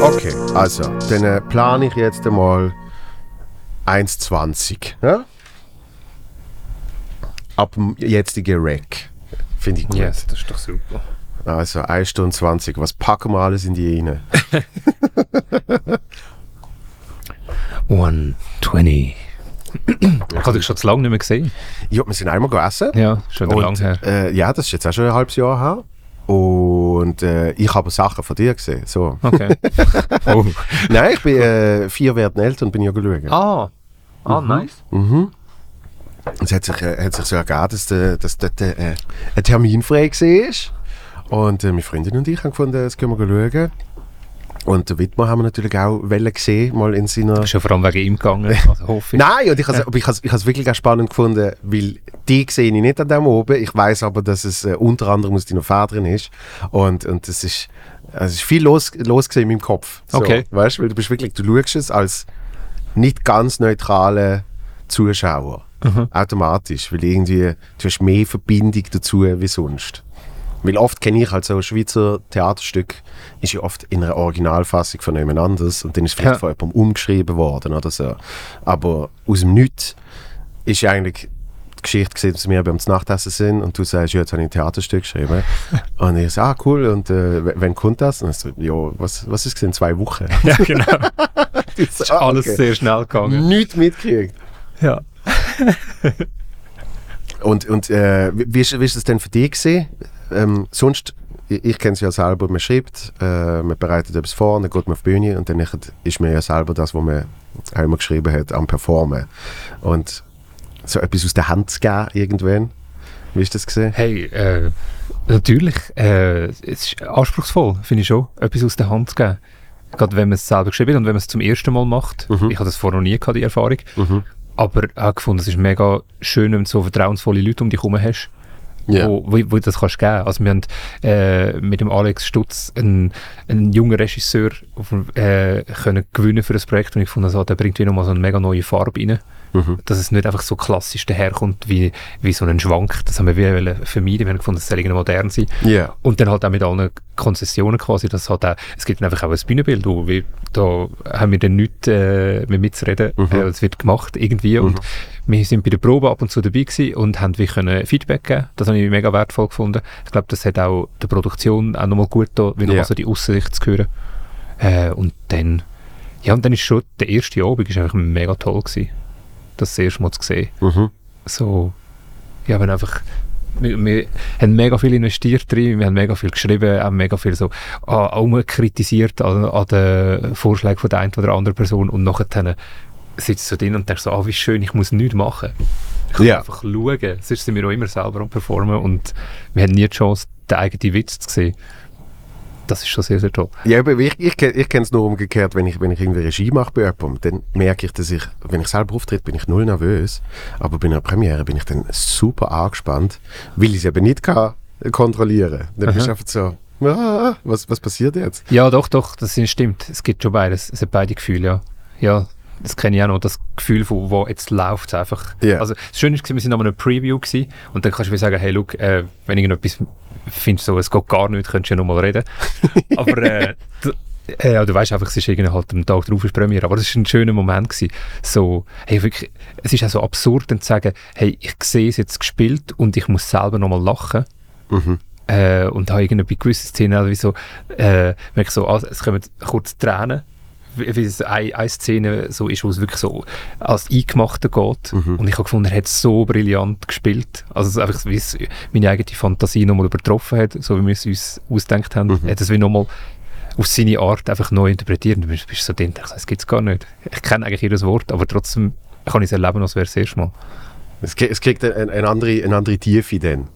Okay, also, dann äh, plane ich jetzt einmal 1,20. Ja? Ab dem jetzigen Rack. Finde ich gut. Yes, das ist doch super. Also 1 Stunde 20. Was packen wir alles in die rein? 120. Ich habe dich schon zu lange nicht mehr gesehen. Ja, wir sind einmal gegessen. Ja, schon Und, her. äh, ja, das ist jetzt auch schon ein halbes Jahr her. Und äh, ich habe Sachen von dir gesehen. So. Okay. oh. Nein, ich bin äh, vier Werden älter und bin ja geschaut. Ah. Ah, nice. Mhm. Es hat sich, äh, hat sich so ergeben, dass, der- dass dort äh, ein Termin frei war. Und äh, meine Freundin und ich haben gefunden, das können wir schauen. Und den Wittmer haben wir natürlich auch gesehen, mal in seiner... Ja vor allem wegen ihm gegangen, also hoffe ich. Nein, und ich habe ich has, ich has wirklich auch spannend gefunden, weil die sehe ich nicht an dem oben. Ich weiß aber, dass es äh, unter anderem aus deiner Vaterin ist. Und, und es ist, es ist viel los, los in meinem Kopf. So, Okay. Weißt du, weil du bist wirklich, du schaust es als nicht ganz neutraler Zuschauer. Automatisch, weil irgendwie, du hast mehr Verbindung dazu wie sonst. Weil oft kenne ich halt so ein Schweizer Theaterstück, ist ja oft in einer Originalfassung von jemand anderes und dann ist vielleicht Ja. von jemandem umgeschrieben worden oder so. Aber aus dem Nichts ist eigentlich die Geschichte gesehen, dass wir beim Nachtessen sind und du sagst, ja, jetzt habe ich ein Theaterstück geschrieben. und ich so, ah, cool, und äh, wann kommt das? Und ich so, ja, was, was ist es in zwei Wochen? Ja, genau. ist Ist alles sehr schnell gegangen. Nichts mitgekriegt. Ja. Und, und äh, wie, wie ist wie ist es denn für dich? Ähm, sonst, ich, ich kenne es ja selber, man schreibt, äh, man bereitet etwas vor, dann geht man auf die Bühne und dann ist man ja selber das, was man immer geschrieben hat, am Performen. Und so etwas aus der Hand zu geben irgendwann, wie ist das gesehen? Hey, äh, natürlich. Äh, es ist anspruchsvoll, finde ich schon, etwas aus der Hand zu geben. Gerade wenn man es selber geschrieben hat und wenn man es zum ersten Mal macht. Ich habe das vorher noch nie gehabt, die Erfahrung. Mhm. Aber ich habe gefunden, es ist mega schön, wenn du so vertrauensvolle Leute um dich herum hast. Ja. wo, wo, wo das kannst geben. Also wir haben äh, mit dem Alex Stutz einen, einen jungen Regisseur auf, äh, können gewinnen für das Projekt und ich fand, also, der bringt wieder mal so eine mega neue Farbe rein. Mhm. Dass es nicht einfach so klassisch daherkommt wie, wie so ein Schwank. Das haben wir wie wollen vermeiden. Wir haben gefunden, es soll modern sein. Ja. Und dann halt auch mit allen Konzessionen quasi, dass halt auch, es gibt dann einfach auch ein Bühnenbild, wo wir, da haben wir dann nichts äh, mehr mitzureden, Mhm. äh, es wird gemacht irgendwie und wir sind bei der Probe ab und zu dabei gewesen und haben wie können Feedback geben, das habe ich mega wertvoll gefunden. Ich glaube, das hat auch der Produktion auch nochmal gut da, wieder mal so die Aussicht zu hören. Äh, und dann, ja und dann ist schon, der erste Abend ist einfach mega toll gewesen, das erste Mal zu sehen Mhm. so, wir haben einfach, wir, wir haben mega viel investiert drin, wir haben mega viel geschrieben, haben mega viel so ah, kritisiert an, an den Vorschlägen von der einen oder anderen Person und nachher sitzt du drin und denkst so, ah, wie schön, ich muss nichts machen. Ich kann Ja. einfach schauen. Sonst sind wir auch immer selber am Performen und wir haben nie die Chance, den eigenen Witz zu sehen. Das ist schon sehr, sehr toll. Ja, aber ich, ich, ich kenne es nur umgekehrt, wenn ich, wenn ich irgendwie Regie mache bei jemandem, dann merke ich, dass ich, wenn ich selber auftritt, bin ich null nervös, aber bei einer Premiere bin ich dann super angespannt, weil ich es eben nicht kann kontrollieren. Dann bist du einfach so, ah, was, was passiert jetzt? Ja, doch, doch, das stimmt. Es gibt schon beides. Es hat beide Gefühle, ja. Ja, das kenne ich auch noch, das Gefühl, von, wo jetzt läuft einfach. Ja. Also, das Schöne war, wir sind an einem Preview gewesen, und dann kannst du wie sagen, hey, look, äh, wenn irgendetwas findest, so, es geht gar nicht, könntest du ja nochmal reden. Aber äh, äh, ja, du weißt einfach, es ist irgendwie halt am Tag drauf ist Premiere, aber das war ein schöner Moment gewesen. So, hey, wirklich, es ist auch so absurd, dann zu sagen, hey, ich sehe es jetzt gespielt und ich muss selber nochmal lachen Mhm. äh, und habe irgendwie bei gewissen Szenen also wie so, äh, merke so, also, es kommen kurz Tränen, wie, wie es eine, eine Szene so ist, wo es wirklich so als Eingemachte geht. Und ich habe gefunden, er hat so brillant gespielt. Also so einfach, wie es meine eigene Fantasie nochmal übertroffen hat, so wie wir es uns ausgedacht haben. Er hat es wie nochmal auf seine Art einfach neu interpretiert. Du bist so drin, das gibt es gar nicht. Ich kenne eigentlich jedes Wort, aber trotzdem kann ich es erleben, als wäre es das erste Mal. Es, kriegt- eine, eine, andere, eine andere Tiefe dann,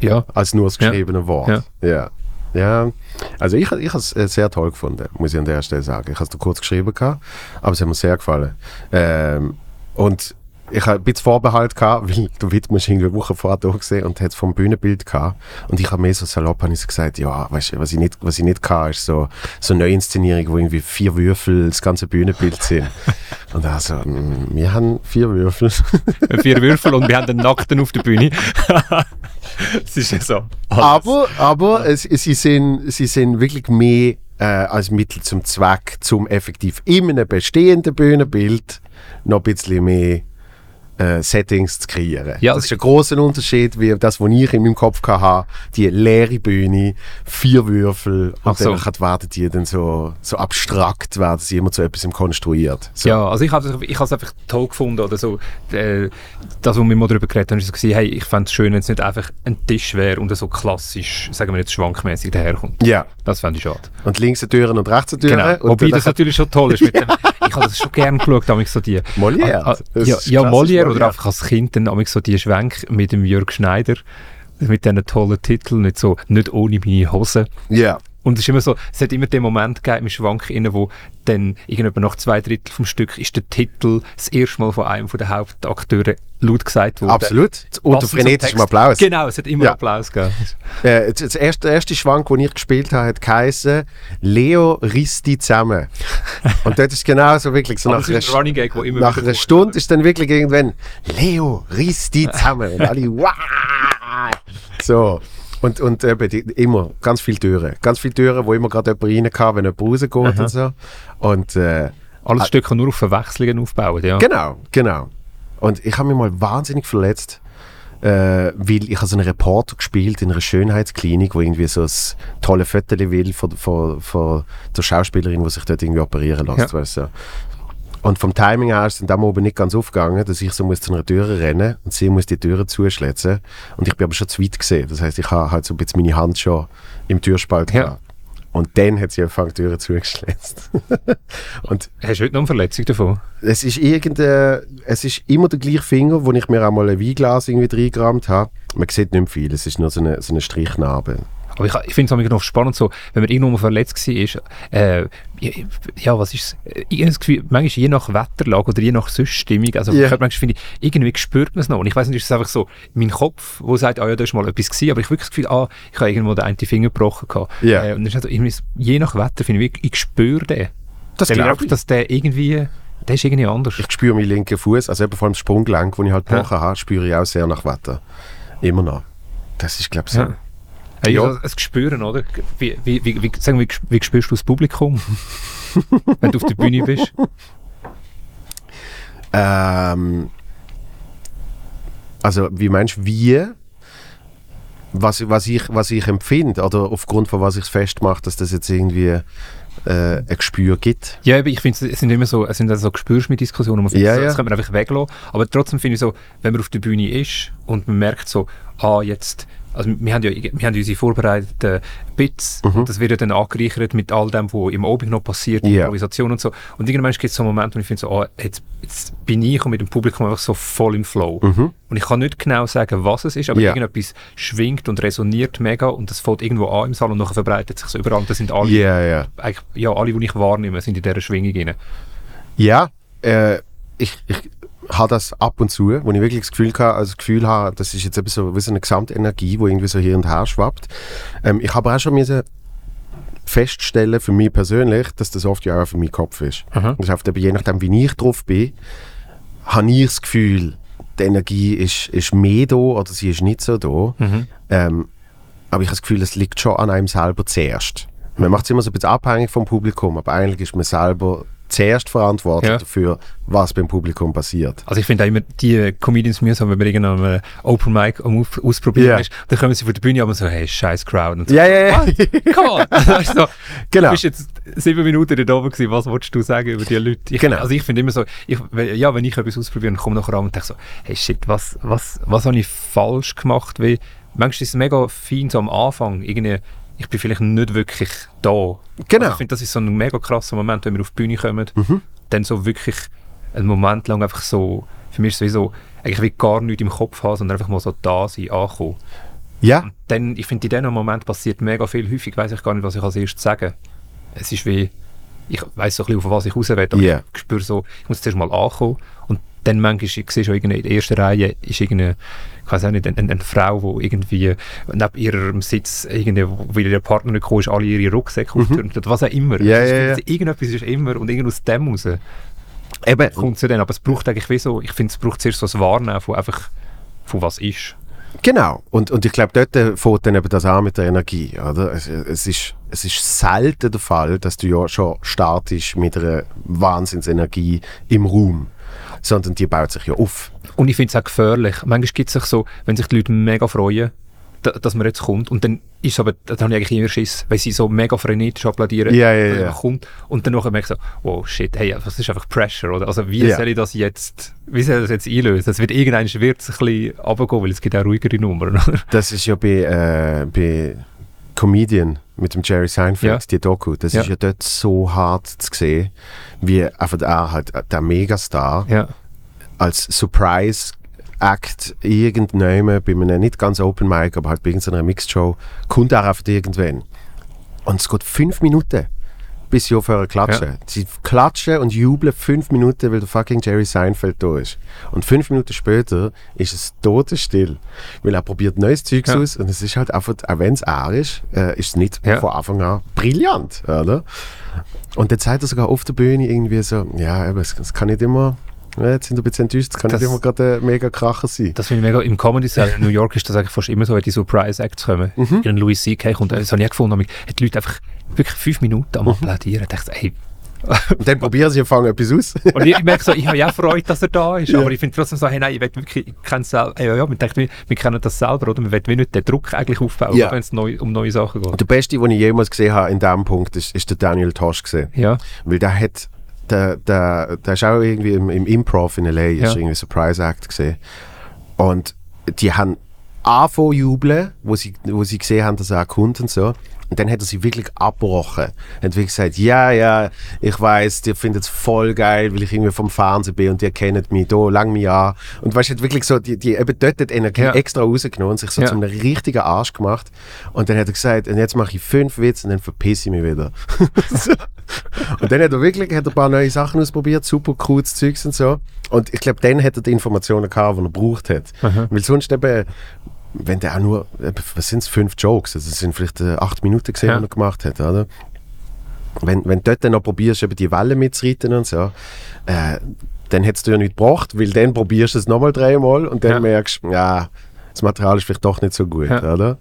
Ja, als nur das Ja. geschriebene Wort. Ja. Ja. Ja. Also ich, ich habe es äh, sehr toll gefunden, muss ich an der Stelle sagen. Ich habe es kurz geschrieben, gehabt, aber es hat mir sehr gefallen. Ähm, und ich habe ein bisschen Vorbehalt gehabt, weil der Widmer irgendwie eine Woche vorher da gesehen und hat es vom Bühnenbild gehabt. Und ich habe mir so salopp habe ich so gesagt, ja, weißt du, was ich nicht, was ich nicht kann, ist so, so eine Neuinszenierung, wo irgendwie vier Würfel das ganze Bühnenbild sind. und also, mm, wir haben vier Würfel. vier Würfel und wir haben den Nackten auf der Bühne. Es ist ja so. Alles. Aber, aber es, sie, sind, sie sind wirklich mehr äh, als Mittel zum Zweck, zum effektiv in einem bestehenden Bühnenbild noch ein bisschen mehr äh, Settings zu kreieren. Ja, das ist ein großer Unterschied, wie das, was ich in meinem Kopf hatte, die leere Bühne, vier Würfel und so. dann werden die dann so, so abstrakt, werden sie immer zu etwas konstruiert. So. Ja, also ich habe ich es einfach toll gefunden oder so, äh, das, was wir mal darüber geredet haben, ist so hey, ich fände es schön, wenn es nicht einfach ein Tisch wäre und so klassisch, sagen wir jetzt schwankmäßig daherkommt. Ja. Das fände ich schade. Und links Türen und rechts Türen. Genau. Wobei das natürlich schon toll ist. Mit dem, ich habe das schon gerne geschaut, damals so die... Molière. Ah, ah, ja, ja Molière oder einfach als Kind dann so die Schwenk mit dem Jörg Schneider, mit diesen tollen Titeln, nicht so, nicht ohne meine Hose. Ja. Und es ist immer so, es hat immer den Moment gegeben im Schwank innen, wo dann irgendwann nach zwei Drittel vom Stück ist der Titel das erste Mal von einem der Hauptakteure laut gesagt worden. Absolut. Unter frenetischem Applaus. Genau, es hat immer ja. Applaus gegeben. Äh, das erste, der erste Schwank, den ich gespielt habe, hat geheißen Leo riss die zusammen. Und dort ist genau so wirklich so nach, einer, Running Gag, immer nach einer Stunde ist dann wirklich irgendwann Leo riss die zusammen. Und alle wow! So. Und, und eben die, immer ganz viele Türen. Ganz viele Türen, wo immer gerade jemand rein kann, wenn jemand rausgeht Aha. und so. Und, äh, Alles äh, Stücke nur auf Verwechslungen aufbauen, ja. Genau, genau. Und ich habe mich mal wahnsinnig verletzt, äh, weil ich als einen Reporter gespielt in einer Schönheitsklinik, wo irgendwie so ein tolles Foto will von, von, von der Schauspielerin, die sich dort irgendwie operieren lässt. Ja. Weißt du? Und vom Timing her ist es dann oben nicht ganz aufgegangen, dass ich so muss zu einer Tür rennen und sie muss die Türe zuschlitzen. Und ich bin aber schon zu weit gesehen. Das heißt, ich habe halt so ein bisschen meine Hand schon im Türspalt ja. gehabt. Und dann hat sie angefangen, die Türe zugeschlitzt. und Hast du heute noch eine Verletzung davon? Es ist, es ist immer der gleiche Finger, wo ich mir einmal ein Weinglas irgendwie reingerammt habe. Man sieht nicht viel, es ist nur so eine, so eine Strichnarbe. Aber ich, ich finde es noch spannend, so, wenn man irgendwo mal verletzt war, äh, ja, was ist das Gefühl, manchmal je nach Wetterlage oder je nach Stimmung, also yeah. manchmal finde ich, irgendwie spürt man es noch. Und ich weiß nicht, ist es einfach so mein Kopf, der sagt, ah ja, da ist mal etwas gewesen, aber ich habe wirklich das Gefühl, ah, ich habe irgendwo den einen Finger gebrochen gehabt. Yeah. Äh, und ist also, je nach Wetter finde ich, ich spüre den. Das glaube ich. Dass der irgendwie, der ist irgendwie anders. Ich spüre meinen linken Fuß, also eben vor allem das Sprunggelenk, das ich halt gebrochen ja. habe, spüre ich auch sehr nach Wetter. Immer noch. Das ist, glaube ich, so. Ja. Hey, ja. ein Gespüren, oder? Wie, wie, wie, wie, sagen, wie, wie spürst du das Publikum, wenn du auf der Bühne bist? Ähm, also, wie meinst du, wie? Was, was, ich, was ich empfinde, oder aufgrund von was ich es festmache, dass das jetzt irgendwie äh, ein Gespür gibt. Ja, aber ich finde, es sind immer so, es sind also so Gespürsmitdiskussionen, man ja, so, ja. das kann man einfach weglassen. Aber trotzdem finde ich so, wenn man auf der Bühne ist und man merkt so, ah, jetzt also wir haben ja wir haben unsere vorbereiteten Bits mhm. und das wird ja dann angereichert mit all dem, was im Obig noch passiert, yeah. Improvisation und so. Und irgendwann gibt es so einen Moment, wo ich finde so, oh, jetzt, jetzt, bin ich und mit dem Publikum einfach so voll im Flow. Mhm. Und ich kann nicht genau sagen, was es ist, aber yeah. irgendetwas schwingt und resoniert mega und das fällt irgendwo an im Saal und nachher verbreitet sich so überall. Und das sind alle, yeah, yeah. Eigentlich, ja, alle, die ich wahrnehme, sind in dieser Schwingung drin. Ja, äh, ich, ich habe das ab und zu, wo ich wirklich das Gefühl, habe, also das Gefühl habe, das ist jetzt so wie so eine Gesamtenergie, die irgendwie so hier und her schwappt. Ähm, ich habe auch schon müssen feststellen für mich persönlich, dass das oft ja auch für meinen Kopf ist. Mhm. Das heißt, je nachdem, wie ich drauf bin, habe ich das Gefühl, die Energie ist, ist mehr da oder sie ist nicht so da. Mhm. Ähm, aber ich habe das Gefühl, es liegt schon an einem selber zuerst. Man macht es immer so ein bisschen abhängig vom Publikum, aber eigentlich ist man selber zuerst verantwortlich ja. dafür, was beim Publikum passiert. Also ich finde auch immer die Comedians mühsam, wenn man irgendeinem Open Mic am Ausprobieren yeah. ist, dann kommen sie vor der Bühne aber so, hey, scheiß Crowd. Und so, ja, ja, ja. Come on! also, genau. Du bist jetzt sieben Minuten da oben gewesen, was wolltest du sagen über die Leute? Ich, genau. Also ich finde immer so, ich, ja, wenn ich etwas ausprobiere, dann komme nachher an und denke so, hey shit, was, was, was habe ich falsch gemacht? Weil manchmal ist es mega fein so am Anfang, irgendwie ich bin vielleicht nicht wirklich da. Genau. Also ich finde, das ist so ein mega krasser Moment, wenn wir auf die Bühne kommen, mhm. dann so wirklich einen Moment lang einfach so, für mich ist es wie so, eigentlich wie gar nichts im Kopf haben, sondern einfach mal so da sein, ankommen. Ja. Und dann, ich finde, in diesem Moment passiert mega viel. Häufig weiß ich gar nicht, was ich als erstes sage. Es ist wie, ich weiß so ein bisschen, auf was ich raus will, aber yeah. ich spüre so, ich muss zuerst mal ankommen und dann manchmal siehst du in der ersten Reihe ist irgendeine, ich weiß auch nicht, eine, eine Frau, die irgendwie neben ihrem Sitz, irgendwie, weil ihr Partner nicht gekommen ist, alle ihre Rucksäcke mhm. oder was auch immer. Ja, ja, ja. Irgendetwas ist immer und irgend aus dem raus Eben. kommt sie dann. Aber es braucht eigentlich wie so, ich finde, es braucht zuerst so das Warnen von einfach, von was ist. Genau. Und, und ich glaube, dort fängt dann eben das an mit der Energie. Oder? Es, es, ist, es ist selten der Fall, dass du ja schon startest mit einer Wahnsinnsenergie im Raum. Sondern die baut sich ja auf. Und ich finde es auch gefährlich. Manchmal gibt es sich so, wenn sich die Leute mega freuen, dass man jetzt kommt. Und dann ist aber, dann habe ich eigentlich immer Schiss, weil sie so mega frenetisch applaudieren, ja, ja, ja. kommt. Und dann merke ich so, oh shit, hey, das ist einfach Pressure, oder? Also wie ja. soll ich das jetzt, wie soll ich das jetzt einlösen? Das wird irgendwann wird es ein bisschen runtergehen, weil es gibt auch ruhigere Nummern, oder? Das ist ja bei, äh, bei Comedian mit dem Jerry Seinfeld, ja. die Doku, das ja. ist ja dort so hart zu sehen, wie einfach der, halt, der Megastar ja. als Surprise Act irgendjemand bei einem nicht ganz Open Mic, aber halt bei irgendeiner Mixed Show, kommt er einfach irgendwann. Und es geht fünf Minuten, bis sie aufhören klatschen. Ja. Sie klatschen und jubeln fünf Minuten, weil der fucking Jerry Seinfeld da ist. Und fünf Minuten später ist es totenstill, weil er probiert neues Zeugs ja. aus und es ist halt einfach, auch wenn es er ist, äh, ist es nicht ja. von Anfang an brillant, oder? Und dann sagt er sogar auf der Bühne irgendwie so, ja, es kann nicht immer ja, jetzt sind wir ein bisschen enttäuscht, das kann das, nicht immer gerade ein mega Kracher sein. Das finde ich mega, im Comedy Cell in New York ist das eigentlich fast immer so, wenn die Surprise Acts kommen. Mhm. In Louis C.K. kommt, das habe ich auch gefunden, hat die Leute einfach wirklich fünf Minuten am mhm. applaudieren. Ich dachte, hey, und dann probieren sie und fangen etwas aus. und ich, merke so, ich habe ja Freude, dass er da ist, ja. aber ich finde trotzdem so, hey, nein, ich will wirklich, ich kenne selber, ja, ja, man denkt, wir, wir kennen das selber, oder? Man will nicht den Druck eigentlich aufbauen, ja. wenn es neu, um neue Sachen geht. der Beste, den ich jemals gesehen habe in diesem Punkt, ist, ist der Daniel Tosh gesehen. Ja. Weil der hat der, der, der ist auch irgendwie im, im Improv in L.A., ja. ist irgendwie Surprise Act gesehen. Und die haben angefangen jubeln, wo sie, wo sie gesehen haben, dass er kommt und so. Und dann hat er sie wirklich abgebrochen. Er hat wirklich gesagt, ja, ja, ich weiß, ihr findet es voll geil, weil ich irgendwie vom Fernsehen bin und ihr kennt mich, da, lang mich an. Und weißt du, wirklich so, die, die eben dort die Energie ja. extra rausgenommen und sich so ja. zu einem richtigen Arsch gemacht. Und dann hat er gesagt, und jetzt mache ich fünf Witze und dann verpiss ich mich wieder. und dann hat er wirklich hat er ein paar neue Sachen ausprobiert, super cooles Zeugs und so. Und ich glaube, dann hat er die Informationen gehabt, die er braucht hat. Mhm. Weil sonst eben wenn der auch nur, was sind es, fünf Jokes, also es sind vielleicht äh, acht Minuten gesehen, ja. die er gemacht hat, oder? Wenn, wenn du dort dann noch probierst, eben die Welle mitzureiten und so, äh, dann hättest du ja nicht gebracht, weil dann probierst du es nochmal dreimal und dann ja. merkst du, ja, das Material ist vielleicht doch nicht so gut, ja. oder?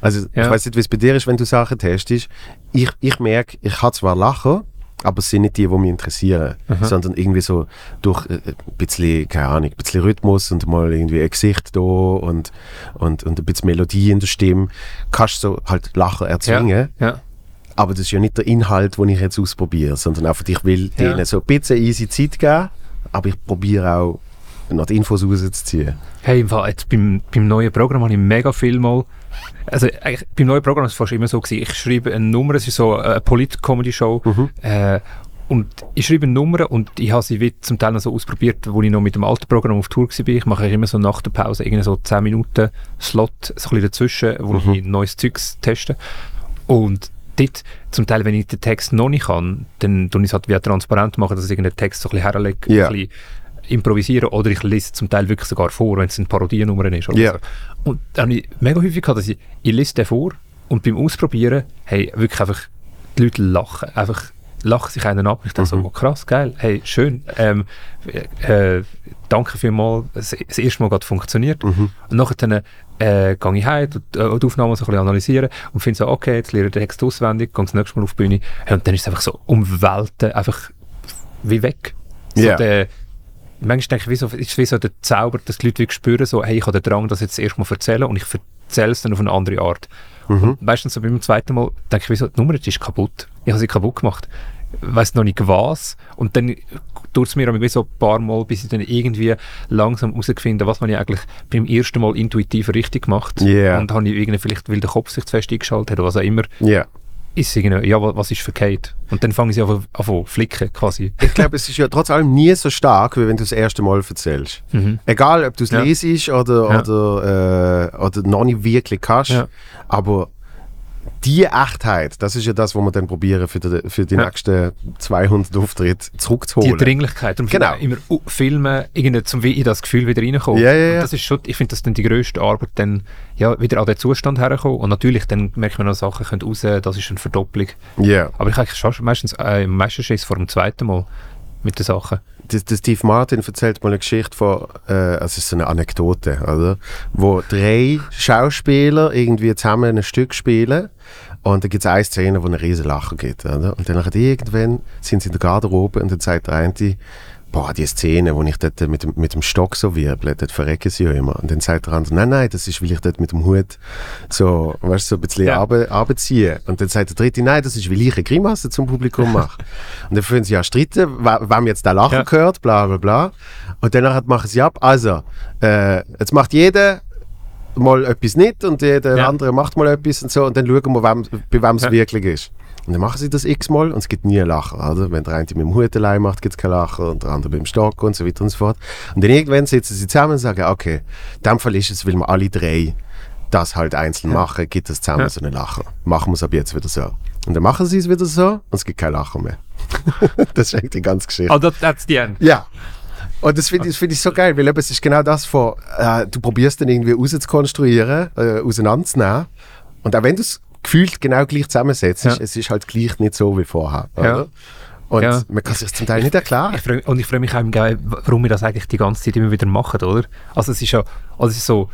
Also ich weiß nicht, wie es bei dir ist, wenn du Sachen testest. Ich, ich merke, ich kann zwar lachen, aber es sind nicht die, die mich interessieren, Aha. sondern irgendwie so durch äh, ein bisschen, keine Ahnung, ein bisschen Rhythmus und mal irgendwie ein Gesicht da und, und, und ein bisschen Melodie in der Stimme, kannst du so halt Lachen erzwingen. Ja. ja. Aber das ist ja nicht der Inhalt, den ich jetzt ausprobiere, sondern einfach, ich will denen so ein bisschen easy Zeit geben, aber ich probiere auch noch die Infos rauszuziehen. Hey, im Fall, jetzt beim, beim neuen Programm habe ich mega viel mal also eigentlich, beim neuen Programm war es fast immer so, gewesen, ich schreibe eine Nummer, es ist so eine Polit-Comedy-Show, mhm. äh, und ich schreibe eine Nummer und ich habe sie wie zum Teil noch so ausprobiert, wo ich noch mit dem alten Programm auf Tour war. Ich mache immer so nach der Pause irgendwie so 10 Minuten Slot, so ein bisschen dazwischen, wo mhm. ich neues Zeugs teste. Und dort, zum Teil, wenn ich den Text noch nicht kann, dann tue ich es halt wie transparent machen, dass ich irgendeinen Text so ein bisschen herlege, yeah. ein bisschen improvisieren oder ich lese zum Teil wirklich sogar vor, wenn es eine Parodiennummer ist. Oder yeah. so. Und dann habe ich mega häufig gehabt, dass ich, ich lese den vor und beim Ausprobieren, hey, wirklich einfach, die Leute lachen, einfach lachen sich einen ab. Ich dachte mhm. so, oh, krass, geil, hey, schön, ähm, äh, danke vielmals, das, das erste Mal gerade funktioniert. Mhm. Und nachher dann, äh, gehe ich heim, und, äh, die Aufnahmen so ein bisschen analysieren und finde so, okay, jetzt lerne ich den Text auswendig, gehe das nächste Mal auf die Bühne und dann ist es einfach so um Welten einfach wie weg. So yeah. der, manchmal denke ich, wie so, ist wie so der Zauber, dass die Leute spüren, so, hey, ich habe den Drang, das jetzt erstmal erzählen und ich erzähle es dann auf eine andere Art. Mhm. meistens so beim zweiten Mal denke ich, wie so, die Nummer ist kaputt. Ich habe sie kaputt gemacht. Ich weiss noch nicht was. Und dann tut es mir so ein paar Mal, bis ich dann irgendwie langsam herausfinde, was man ja eigentlich beim ersten Mal intuitiv richtig gemacht. Yeah. Und habe ich irgendwie vielleicht, weil der Kopf sich zu fest eingeschaltet hat oder was auch immer, yeah ist irgendwie, ja, was ist verkehrt? Und dann fangen sie an zu flicken, quasi. Ich glaube, es ist ja trotz allem nie so stark, wie wenn du das erste Mal erzählst. Mhm. Egal, ob du es ja. lesest oder, ja. oder, äh, oder noch nicht wirklich kannst, ja. aber die Echtheit, das ist ja das, was wir dann probieren, für die, für die Ja. nächsten 200 Auftritte Die zurückzuholen. Dringlichkeit. Und Genau. immer uh, Filme, irgendwie zum wie in das Gefühl wieder reinkommen. Ja, ja, ja. Das ist schon, ich finde, das ist dann die grösste Arbeit, dann ja, wieder an den Zustand herkommen. Und natürlich, dann merkt man noch Sachen können raus, das ist eine Verdopplung. Ja. Aber ich habe schon meistens äh, im meisten Schiss vor dem zweiten Mal mit den Sachen. Der, der Steve Martin erzählt mal eine Geschichte von, äh, also es ist eine Anekdote, oder? Wo drei Schauspieler irgendwie zusammen ein Stück spielen und da gibt es eine Szene, wo ein riesen Lachen gibt, oder? Und dann irgendwann sind sie in der Garderobe und dann sagt der eine, boah, die Szene, wo ich dort mit dem, mit dem Stock so wirble, dort verrecken sie ja immer. Und dann sagt der andere, nein, nein, das ist, weil ich dort mit dem Hut so, weißt so ein bisschen Ja. runter- runterziehe. Und dann sagt der dritte, nein, das ist, weil ich eine Grimasse zum Publikum mache. und dann führen sie ja streiten, wer- wem jetzt der Lachen Ja. gehört, bla bla bla. Und danach machen sie ab, also, äh, jetzt macht jeder mal etwas nicht und jeder Ja. andere macht mal etwas und so und dann schauen wir, wem, bei wem es Ja. wirklich ist. Und dann machen sie das x-mal und es gibt nie ein Lachen. Also, wenn der eine mit dem Hut allein macht, gibt es kein Lachen und der andere mit dem Stock und so weiter und so fort. Und dann irgendwann sitzen sie zusammen und sagen, okay, in dem Fall ist es, weil wir alle drei das halt einzeln machen, gibt es zusammen Ja. so ein Lachen. Machen wir es ab jetzt wieder so. Und dann machen sie es wieder so und es gibt kein Lachen mehr. das ist eigentlich die ganze Geschichte. Oh, that, that's the end. Ja. Und das finde ich, find ich so geil, weil eben, es ist genau das von, äh, du probierst dann irgendwie rauszukonstruieren, äh, auseinanderzunehmen. Und auch wenn du es gefühlt genau gleich zusammensetzt, Ja. es ist halt gleich nicht so wie vorher. Ja. Und Ja. man kann sich zum Teil nicht erklären. Ich freu, und ich freue mich auch Geil, warum wir das eigentlich die ganze Zeit immer wieder machen, oder? Also es ist ja, also es ist so,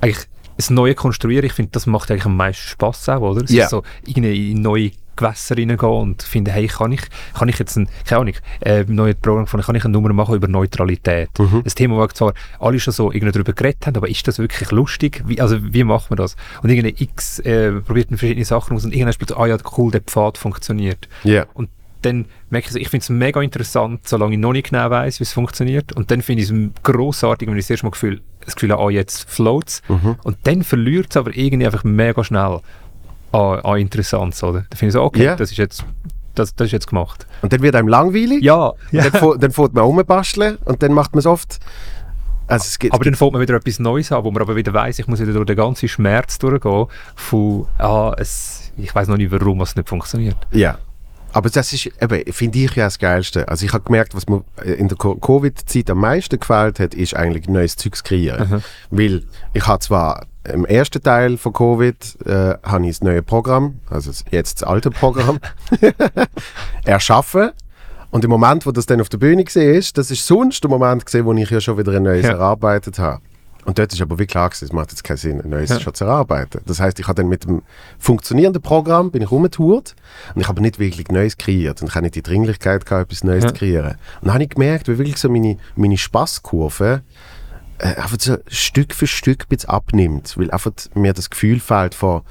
eigentlich das neue Konstruieren, ich finde, das macht eigentlich am meisten Spaß auch, oder? Es Ja. ist so, irgendwie in neue Gewässer reingehen und finde, hey, kann ich, kann ich jetzt ein, keine Ahnung, äh, im neuen Programm von, kann ich eine Nummer machen über Neutralität? Mhm. Ein Thema, wo zwar alle schon so irgendwie darüber geredet haben, aber ist das wirklich lustig? Wie, also wie macht man das? Und irgendwie X äh, probiert man verschiedene Sachen aus und irgendwann spielt so, ah ja, cool, der Pfad funktioniert. Ja. Und dann merke ich, so, ich finde es mega interessant, solange ich noch nicht genau weiß, wie es funktioniert. Und dann finde ich es grossartig, wenn ich das erste Mal Gefühl, das Gefühl habe, ah, jetzt floats. Und dann verliert es aber irgendwie einfach mega schnell an, an Interessanz, oder? Dann finde ich so, okay, Ja. das ist jetzt das, das ist jetzt gemacht. Und dann wird einem langweilig. Ja, Und Dann, fährt- dann fährt man rumbasteln und dann macht man es oft. Also es gibt, aber dann fängt man wieder etwas Neues an, wo man aber wieder weiß, ich muss wieder durch den ganzen Schmerz durchgehen, von, ah, es, ich weiß noch nicht, warum es nicht funktioniert. Ja. Aber das ist, finde ich ja das Geilste. Also ich habe gemerkt, was mir in der Co- Covid-Zeit am meisten gefällt hat, ist eigentlich neues Zeugs kreieren. Weil ich habe zwar im ersten Teil von Covid äh, habe ich das neue Programm, also jetzt das alte Programm, erschaffen. Und im Moment, wo das dann auf der Bühne gesehen ist, das ist sonst der Moment gesehen, wo ich ja schon wieder ein neues Ja. erarbeitet habe. Und dort ist aber wie klar gewesen, es macht jetzt keinen Sinn, ein neues Ja. schon zu erarbeiten. Das heißt, ich habe dann mit dem funktionierenden Programm bin ich rumgetourt und ich habe nicht wirklich Neues kreiert und ich habe nicht die Dringlichkeit gehabt, etwas Neues Ja. zu kreieren. Und dann habe ich gemerkt, wie wirklich so meine, meine Spaßkurve einfach so Stück für Stück bisschen abnimmt, weil einfach mir das Gefühl fehlt von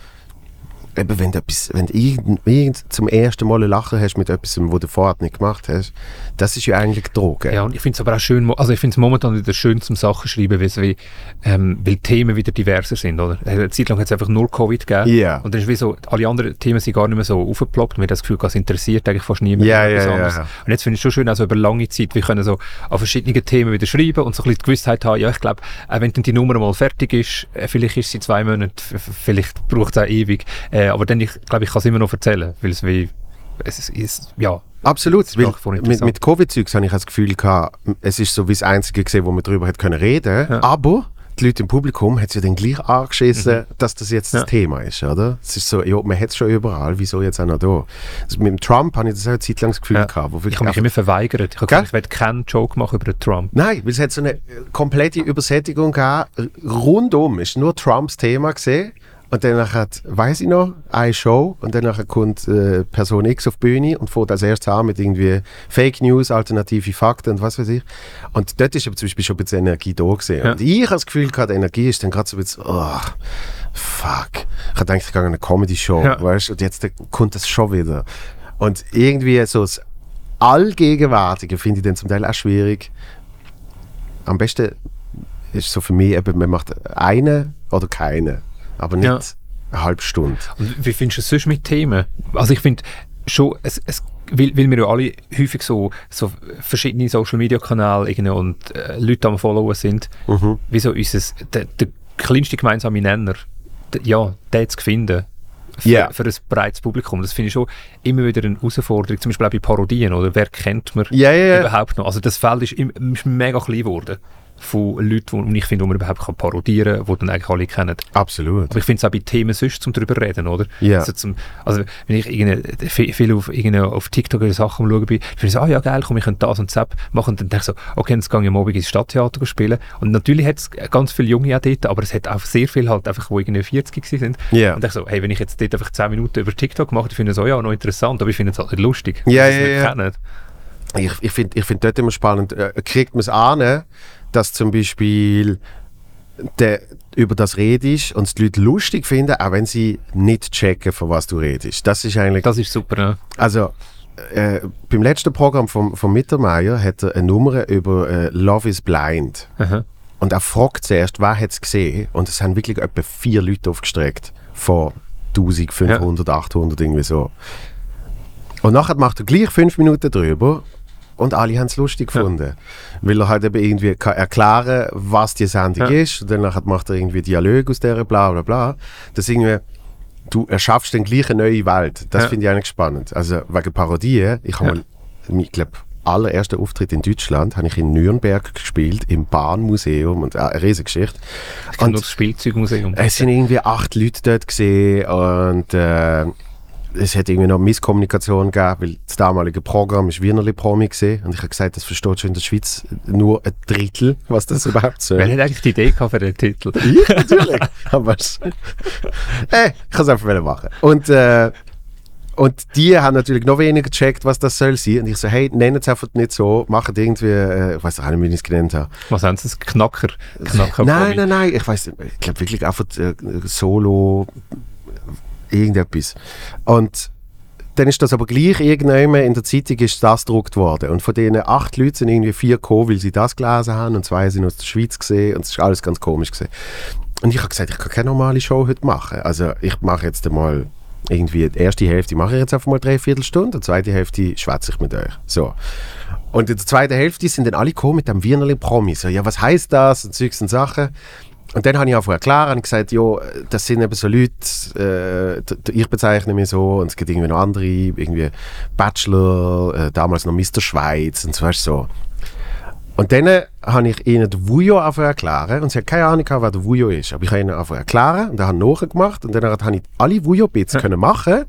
eben wenn du, etwas, wenn du irgend, irgend zum ersten Mal ein Lachen hast mit etwas, was du vorher nicht gemacht hast, das ist ja eigentlich Droge. Ja, und ich finde es aber auch schön, also ich finde es momentan wieder schön zum Sachen schreiben, weil, ähm, weil die Themen wieder diverser sind, oder? Eine Zeit lang hat es einfach nur Covid gegeben. Ja. Und dann ist wie so, alle anderen Themen sind gar nicht mehr so aufgeploppt. Man hat das Gefühl, es interessiert eigentlich fast niemand ja, ja, anderes. ja. Und jetzt finde ich es schon schön, also über lange Zeit, wir können so an verschiedenen Themen wieder schreiben und so ein bisschen die Gewissheit haben, ja, ich glaube, äh, wenn dann die Nummer mal fertig ist, äh, vielleicht ist sie zwei Monate, vielleicht braucht es auch ewig, äh, aber dann, ich glaube, ich kann es immer noch erzählen, weil es wie, es ist- ist, ja, Absolut, weil mit, mit Covid-Zeugs habe ich das Gefühl gehabt, es ist so wie das Einzige gesehen, wo man darüber hat können reden Ja. aber die Leute im Publikum hat es ja dann gleich angeschissen, dass das jetzt das Ja. Thema ist, oder? Es ist so, ja, man hat es schon überall, wieso jetzt auch noch da? Also mit dem Trump habe ich das auch eine Zeit lang das Gefühl Ja. gehabt, wo ich habe mich immer verweigert. Ich gesagt, ich werde keinen Joke machen über den Trump. Nein, weil es hat so eine äh, komplette Übersättigung gegeben. Rundum ist nur Trumps Thema gesehen. Und dann hat, weiß ich noch, eine Show und dann kommt äh, Person X auf die Bühne und fährt als erstes an mit irgendwie Fake News, alternative Fakten und was weiß ich. Und dort ist aber zum Beispiel schon ein bisschen Energie da gewesen. Ja. Und ich habe das Gefühl gehabt, die Energie ist dann gerade so ein bisschen, oh, fuck. Ich habe gedacht, ich gehe an eine Comedy-Show, Ja. weißt du, und jetzt kommt das schon wieder. Und irgendwie so das Allgegenwärtige finde ich dann zum Teil auch schwierig. Am besten ist so für mich eben, man macht eine oder keine, aber nicht Ja. eine halbe Stunde. Und wie findest du es sonst mit Themen? Also ich finde schon, es, es, weil, weil wir ja alle häufig so, so verschiedene Social-Media-Kanäle irgendwie und äh, Leute am Followen sind, wie so unser, der, der kleinste gemeinsame Nenner, ja, den zu finden. für, Ja. für ein breites Publikum. Das finde ich schon immer wieder eine Herausforderung, zum Beispiel auch bei Parodien, oder? Wer kennt man ja, ja. überhaupt noch? Also das Feld ist, im, ist mega klein geworden von Leuten, die ich finde, wo man überhaupt kann parodieren kann, die dann eigentlich alle kennen. Absolut. Aber ich finde es auch bei Themen sonst zum drüber reden, oder? Ja. Also, zum, also wenn ich viel auf, auf TikTok oder Sachen am schauen bin, finde ich so, ah ja geil, komm, ich könnte das und das machen. Und dann denke ich so, okay, jetzt gehe ich am Abend ins Stadttheater spielen. Und natürlich hat es ganz viele Junge auch dort, aber es hat auch sehr viele halt einfach, die irgendwie 40 gewesen sind. Ja. Und ich so, hey, wenn ich jetzt dort einfach 10 Minuten über TikTok mache, dann finde ich so, ja, noch interessant, aber ich finde es halt nicht lustig. Ja, es ja, ja. kennen. Ich, ich finde ich find dort immer spannend, äh, kriegt man es an, dass zum Beispiel der, über das redest und es die Leute lustig finden, auch wenn sie nicht checken, von was du redest. Das ist eigentlich, Das ist super, ja. also äh, beim letzten Programm vom, vom Mittermeier hat er eine Nummer über äh, Love is Blind. Aha. Und er fragt zuerst, wer hat es gesehen? Und es haben wirklich etwa vier Leute aufgestreckt. Von 1500, 800, irgendwie so. Und nachher macht er gleich fünf Minuten drüber und alle haben es lustig Ja. gefunden. Weil er halt eben irgendwie kann erklären was die Sendung Ja. ist. Und dann nachher macht er irgendwie Dialog aus der bla bla bla. Das irgendwie, du erschaffst dann gleich eine neue Welt. Das Ja. finde ich eigentlich spannend. Also wegen Parodien, ich habe mal, ich glaube, allerersten Auftritt in Deutschland habe ich in Nürnberg gespielt, im Bahnmuseum und äh, eine riesige Geschichte. Und das Spielzeugmuseum. es sind irgendwie acht Leute dort gesehen und äh, es hat irgendwie noch Misskommunikation gegeben, weil das damalige Programm ist Wienerli Promi gesehen und ich habe gesagt, das versteht schon in der Schweiz nur ein Drittel, was das überhaupt soll. Wer hat eigentlich die Idee gehabt für den Titel? Ich natürlich. Aber es, äh, ich kann es einfach machen. Und, äh, und die haben natürlich noch weniger gecheckt, was das soll sein. Und ich so, hey, nennt es einfach nicht so, macht irgendwie, äh, ich weiß auch nicht, wie ich es genannt habe. Was haben sie? das? Knacker? Knacker Nein, nein, nein, ich weiß ich glaube wirklich einfach äh, Solo, irgendetwas. Und dann ist das aber gleich irgendwann in der Zeitung ist das gedruckt worden. Und von diesen acht Leuten sind irgendwie vier gekommen, weil sie das gelesen haben und zwei sind aus der Schweiz gesehen und es ist alles ganz komisch gesehen. Und ich habe gesagt, ich kann keine normale Show heute machen. Also ich mache jetzt einmal irgendwie die erste Hälfte mache ich jetzt einfach mal dreiviertel Stunde, die zweite Hälfte schwätze ich mit euch. So. Und in der zweiten Hälfte sind dann alle gekommen mit dem Wienerli Promi. So, ja, was heißt das? Und und Sachen. Und dann habe ich einfach erklärt und gesagt, ja, das sind eben so Leute, äh, ich bezeichne mich so und es gibt irgendwie noch andere, irgendwie Bachelor, äh, damals noch Mr. Schweiz und so, weißt so. Und dann äh, habe ich ihnen den Vujo erklären und sie haben keine Ahnung, wer der Vujo ist. Aber ich habe ihnen erklären und dann haben sie nachgemacht und dann habe ich alle Vujo-Bits können machen,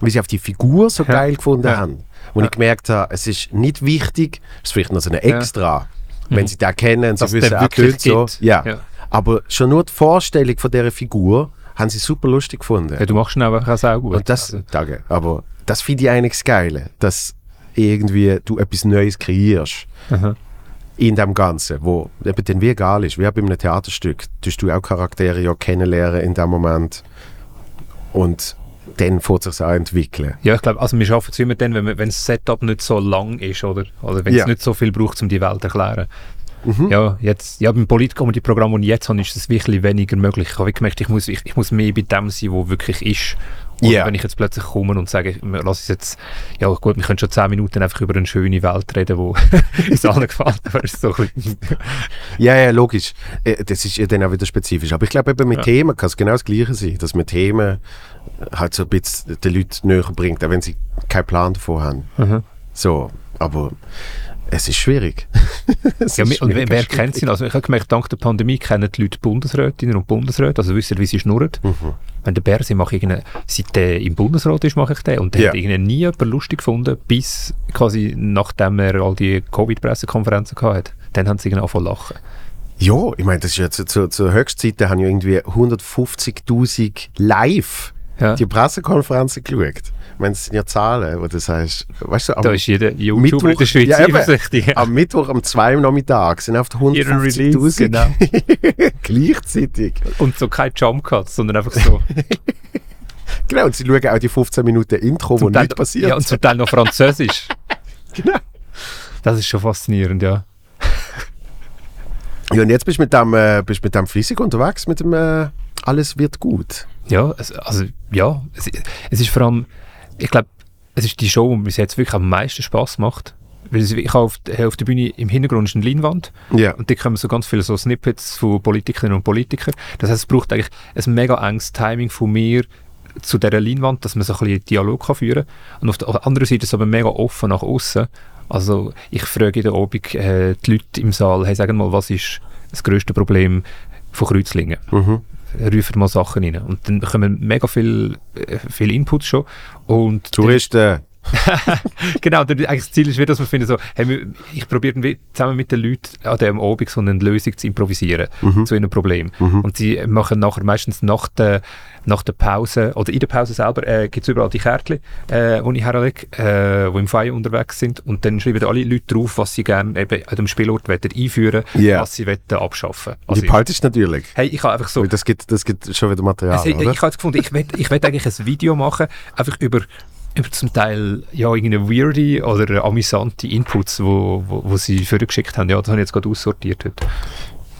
weil sie auf die Figur so Ja. geil gefunden Ja. haben. Und ich gemerkt habe, es ist nicht wichtig, es ist vielleicht noch so eine Extra, wenn sie den kennen und sie wissen, tönt so. Ja. Aber schon nur die Vorstellung von dieser Figur haben sie super lustig gefunden. Ja, du machst ihn einfach auch gut. Und das, Also, danke, aber das finde ich eigentlich das Geile, dass irgendwie du etwas Neues kreierst aha. in dem Ganzen, wo eben dann wie egal ist, wie bei einem Theaterstück, tust du auch Charaktere ja kennenlernen in dem Moment und dann fängt sich auch entwickeln. Ja, ich glaube, also wir schaffen es immer dann, wenn, wenn das Setup nicht so lang ist, oder? Oder wenn Ja. es nicht so viel braucht, um die Welt zu erklären. Mhm. Ja, jetzt, ja, beim Polit-Comedy-Programm, das ich jetzt habe, ist es wirklich weniger möglich. Ich habe gemerkt, ich muss, ich, ich muss mehr bei dem sein, wo wirklich ist. Und Ja. wenn ich jetzt plötzlich komme und sage, wir lassen es jetzt, ja gut, wir können schon 10 Minuten einfach über eine schöne Welt reden, wo uns allen gefällt, aber so Ja, ja, logisch. Äh, Das ist ja dann auch wieder spezifisch. Aber ich glaube, eben mit Ja. Themen kann es genau das Gleiche sein, dass man Themen halt so ein bisschen den Leuten näher bringt, auch wenn sie keinen Plan davon haben. Mhm. So, aber es ist schwierig. es Ja, ist und wer, schwierig. kennt sie? Also ich habe gemerkt, dank der Pandemie kennen die Leute Bundesrätinnen und Bundesräte, also wissen, wie sie schnurren. Mhm. Wenn der Berse mache ich irgendeine, seit der im Bundesrat ist, mache ich den. Und der Ja. hat irgendwie nie jemand lustig gefunden, bis quasi nachdem er all die Covid-Pressekonferenzen gehabt hat. Dann haben sie irgendwie angefangen zu lachen. Ja, ich meine, das ist ja zu, zu, zur Höchstzeit, haben ja irgendwie 150.000 live Ja. die Pressekonferenzen geschaut. Ich meine, das sind ja Zahlen, wo das heißt, weißt du, am, da ist jeder YouTuber in der Schweiz ja, eben. am Mittwoch um 2 Uhr Nachmittag sind auf Ihren Release, 150.000 genau. gleichzeitig. Und so kein Jumpcuts, sondern einfach so. Genau, und sie schauen auch die 15 Minuten Intro, wo Zum nichts passiert. Ja, und zum Teil noch Französisch. Genau. Das ist schon faszinierend, ja. Ja, und jetzt bist du mit dem, äh, bist du mit dem fließig unterwegs, mit dem äh, Alles wird gut. Ja, es, also ja, es, es ist vor allem, ich glaube, es ist die Show, die mir jetzt wirklich am meisten Spaß macht. Weil ich habe auf, der- auf der Bühne im Hintergrund ist eine Leinwand Ja. und da kommen so ganz viele so Snippets von Politikerinnen und Politikern. Das heißt, es braucht eigentlich ein mega enges Timing von mir, zu dieser Leinwand, dass man so ein bisschen Dialog kann führen kann. Und auf der anderen Seite ist es aber mega offen nach außen. Also ich frage in der Obig äh, die Leute im Saal, hey, sagen mal, was ist das grösste Problem von Kreuzlingen? Mhm. Rufen mal Sachen rein. Und dann bekommen wir mega viel, äh, viel Input schon. Und Touristen! genau, das Ziel ist wieder, dass wir finden, so, hey, ich probiere zusammen mit den Leuten an diesem Abend so eine Lösung zu improvisieren mhm. zu einem Problem. Mhm. Und sie machen nachher meistens nach der, nach der Pause oder in der Pause selber äh, gibt es überall die Kärtchen, äh, die ich herlege, äh, die im Feier unterwegs sind und dann schreiben alle Leute drauf, was sie gerne eben an dem Spielort einführen yeah. was sie wollen abschaffen also Die behaltest natürlich. Hey, ich habe einfach so... Das gibt, das gibt schon wieder Material, also, Ich habe gefunden, ich will, ich will eigentlich ein Video machen, einfach über zum Teil ja, irgendeine weirde oder amüsante Inputs, wo, wo, wo sie vorgeschickt haben. Ja, das habe ich jetzt gerade aussortiert.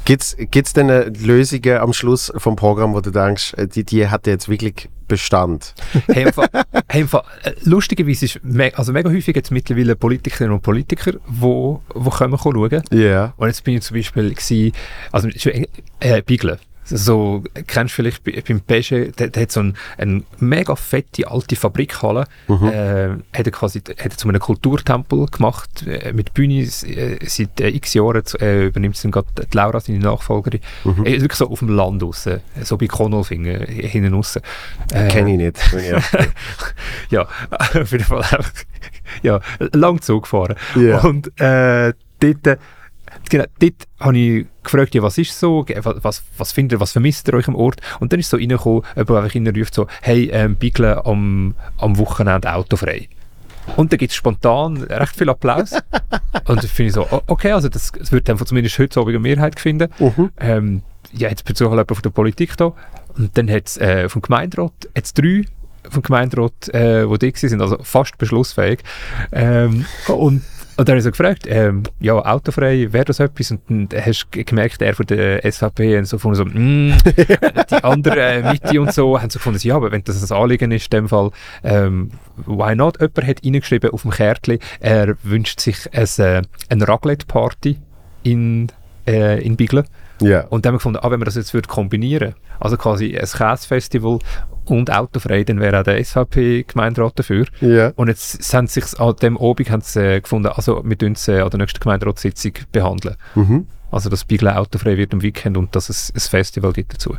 Gibt es denn Lösungen am Schluss vom Programm, wo du denkst, äh, die, die hat jetzt wirklich Bestand? hey, einfach, hey, einfach, äh, lustigerweise ist me also mega häufig jetzt mittlerweile Politikerinnen und Politiker, die wo, wo kommen schauen. Ja. Yeah. Und jetzt bin ich zum Beispiel gewesen, also äh, Bigler so, kennst du vielleicht beim Peugeot, der, der, hat so eine ein mega fette alte Fabrikhalle, mhm. äh, hat er quasi hat er zu einem Kulturtempel gemacht, äh, mit Bühne, äh, seit äh, x Jahren äh, übernimmt es dann gerade die Laura, seine Nachfolgerin, mhm. äh, wirklich so auf dem Land raus, so bei Konolfingen, hinten raus. Äh, Kenne ich nicht. ja, auf jeden Fall ja, lang Zug gefahren. Yeah. Und dort genau, dort habe ich gefragt, ja, was ist so, was, was findet ihr, was vermisst ihr euch am Ort? Und dann ist so reingekommen, jemand einfach reinruft so, hey, ähm, Biglen am, am Wochenende autofrei. Und dann gibt es spontan recht viel Applaus. und dann finde ich so, okay, also das, das wird dann zumindest heute so eine Mehrheit finden. Mhm. Ähm, ja, jetzt bezogen jemand von der Politik da. Und dann hat es äh, vom Gemeinderat jetzt drei vom Gemeinderat, äh, die da sind, also fast beschlussfähig. Ähm, und und dann habe ich so gefragt, ähm, ja, autofrei, wäre das etwas? Und dann hast du gemerkt, er von der SVP und so von so, mm, die anderen äh, Mitte und so, haben so gefunden, ja, aber wenn das ein Anliegen ist, in dem Fall, ähm, why not? Jemand hat reingeschrieben auf dem Kärtchen, er wünscht sich ein, äh, eine Raclette-Party in, äh, in Biglen. Yeah. Und dann haben wir gefunden, ah, wenn wir das jetzt würde kombinieren, also quasi ein Käsefestival und autofrei, dann wäre auch der SVP-Gemeinderat dafür. Yeah. Und jetzt haben sie sich an dem Obig haben sie, äh, gefunden, also wir tun es äh, an der nächsten Gemeinderatssitzung behandeln. Mhm. Also dass Bigel autofrei wird am Weekend und dass es ein Festival gibt dazu.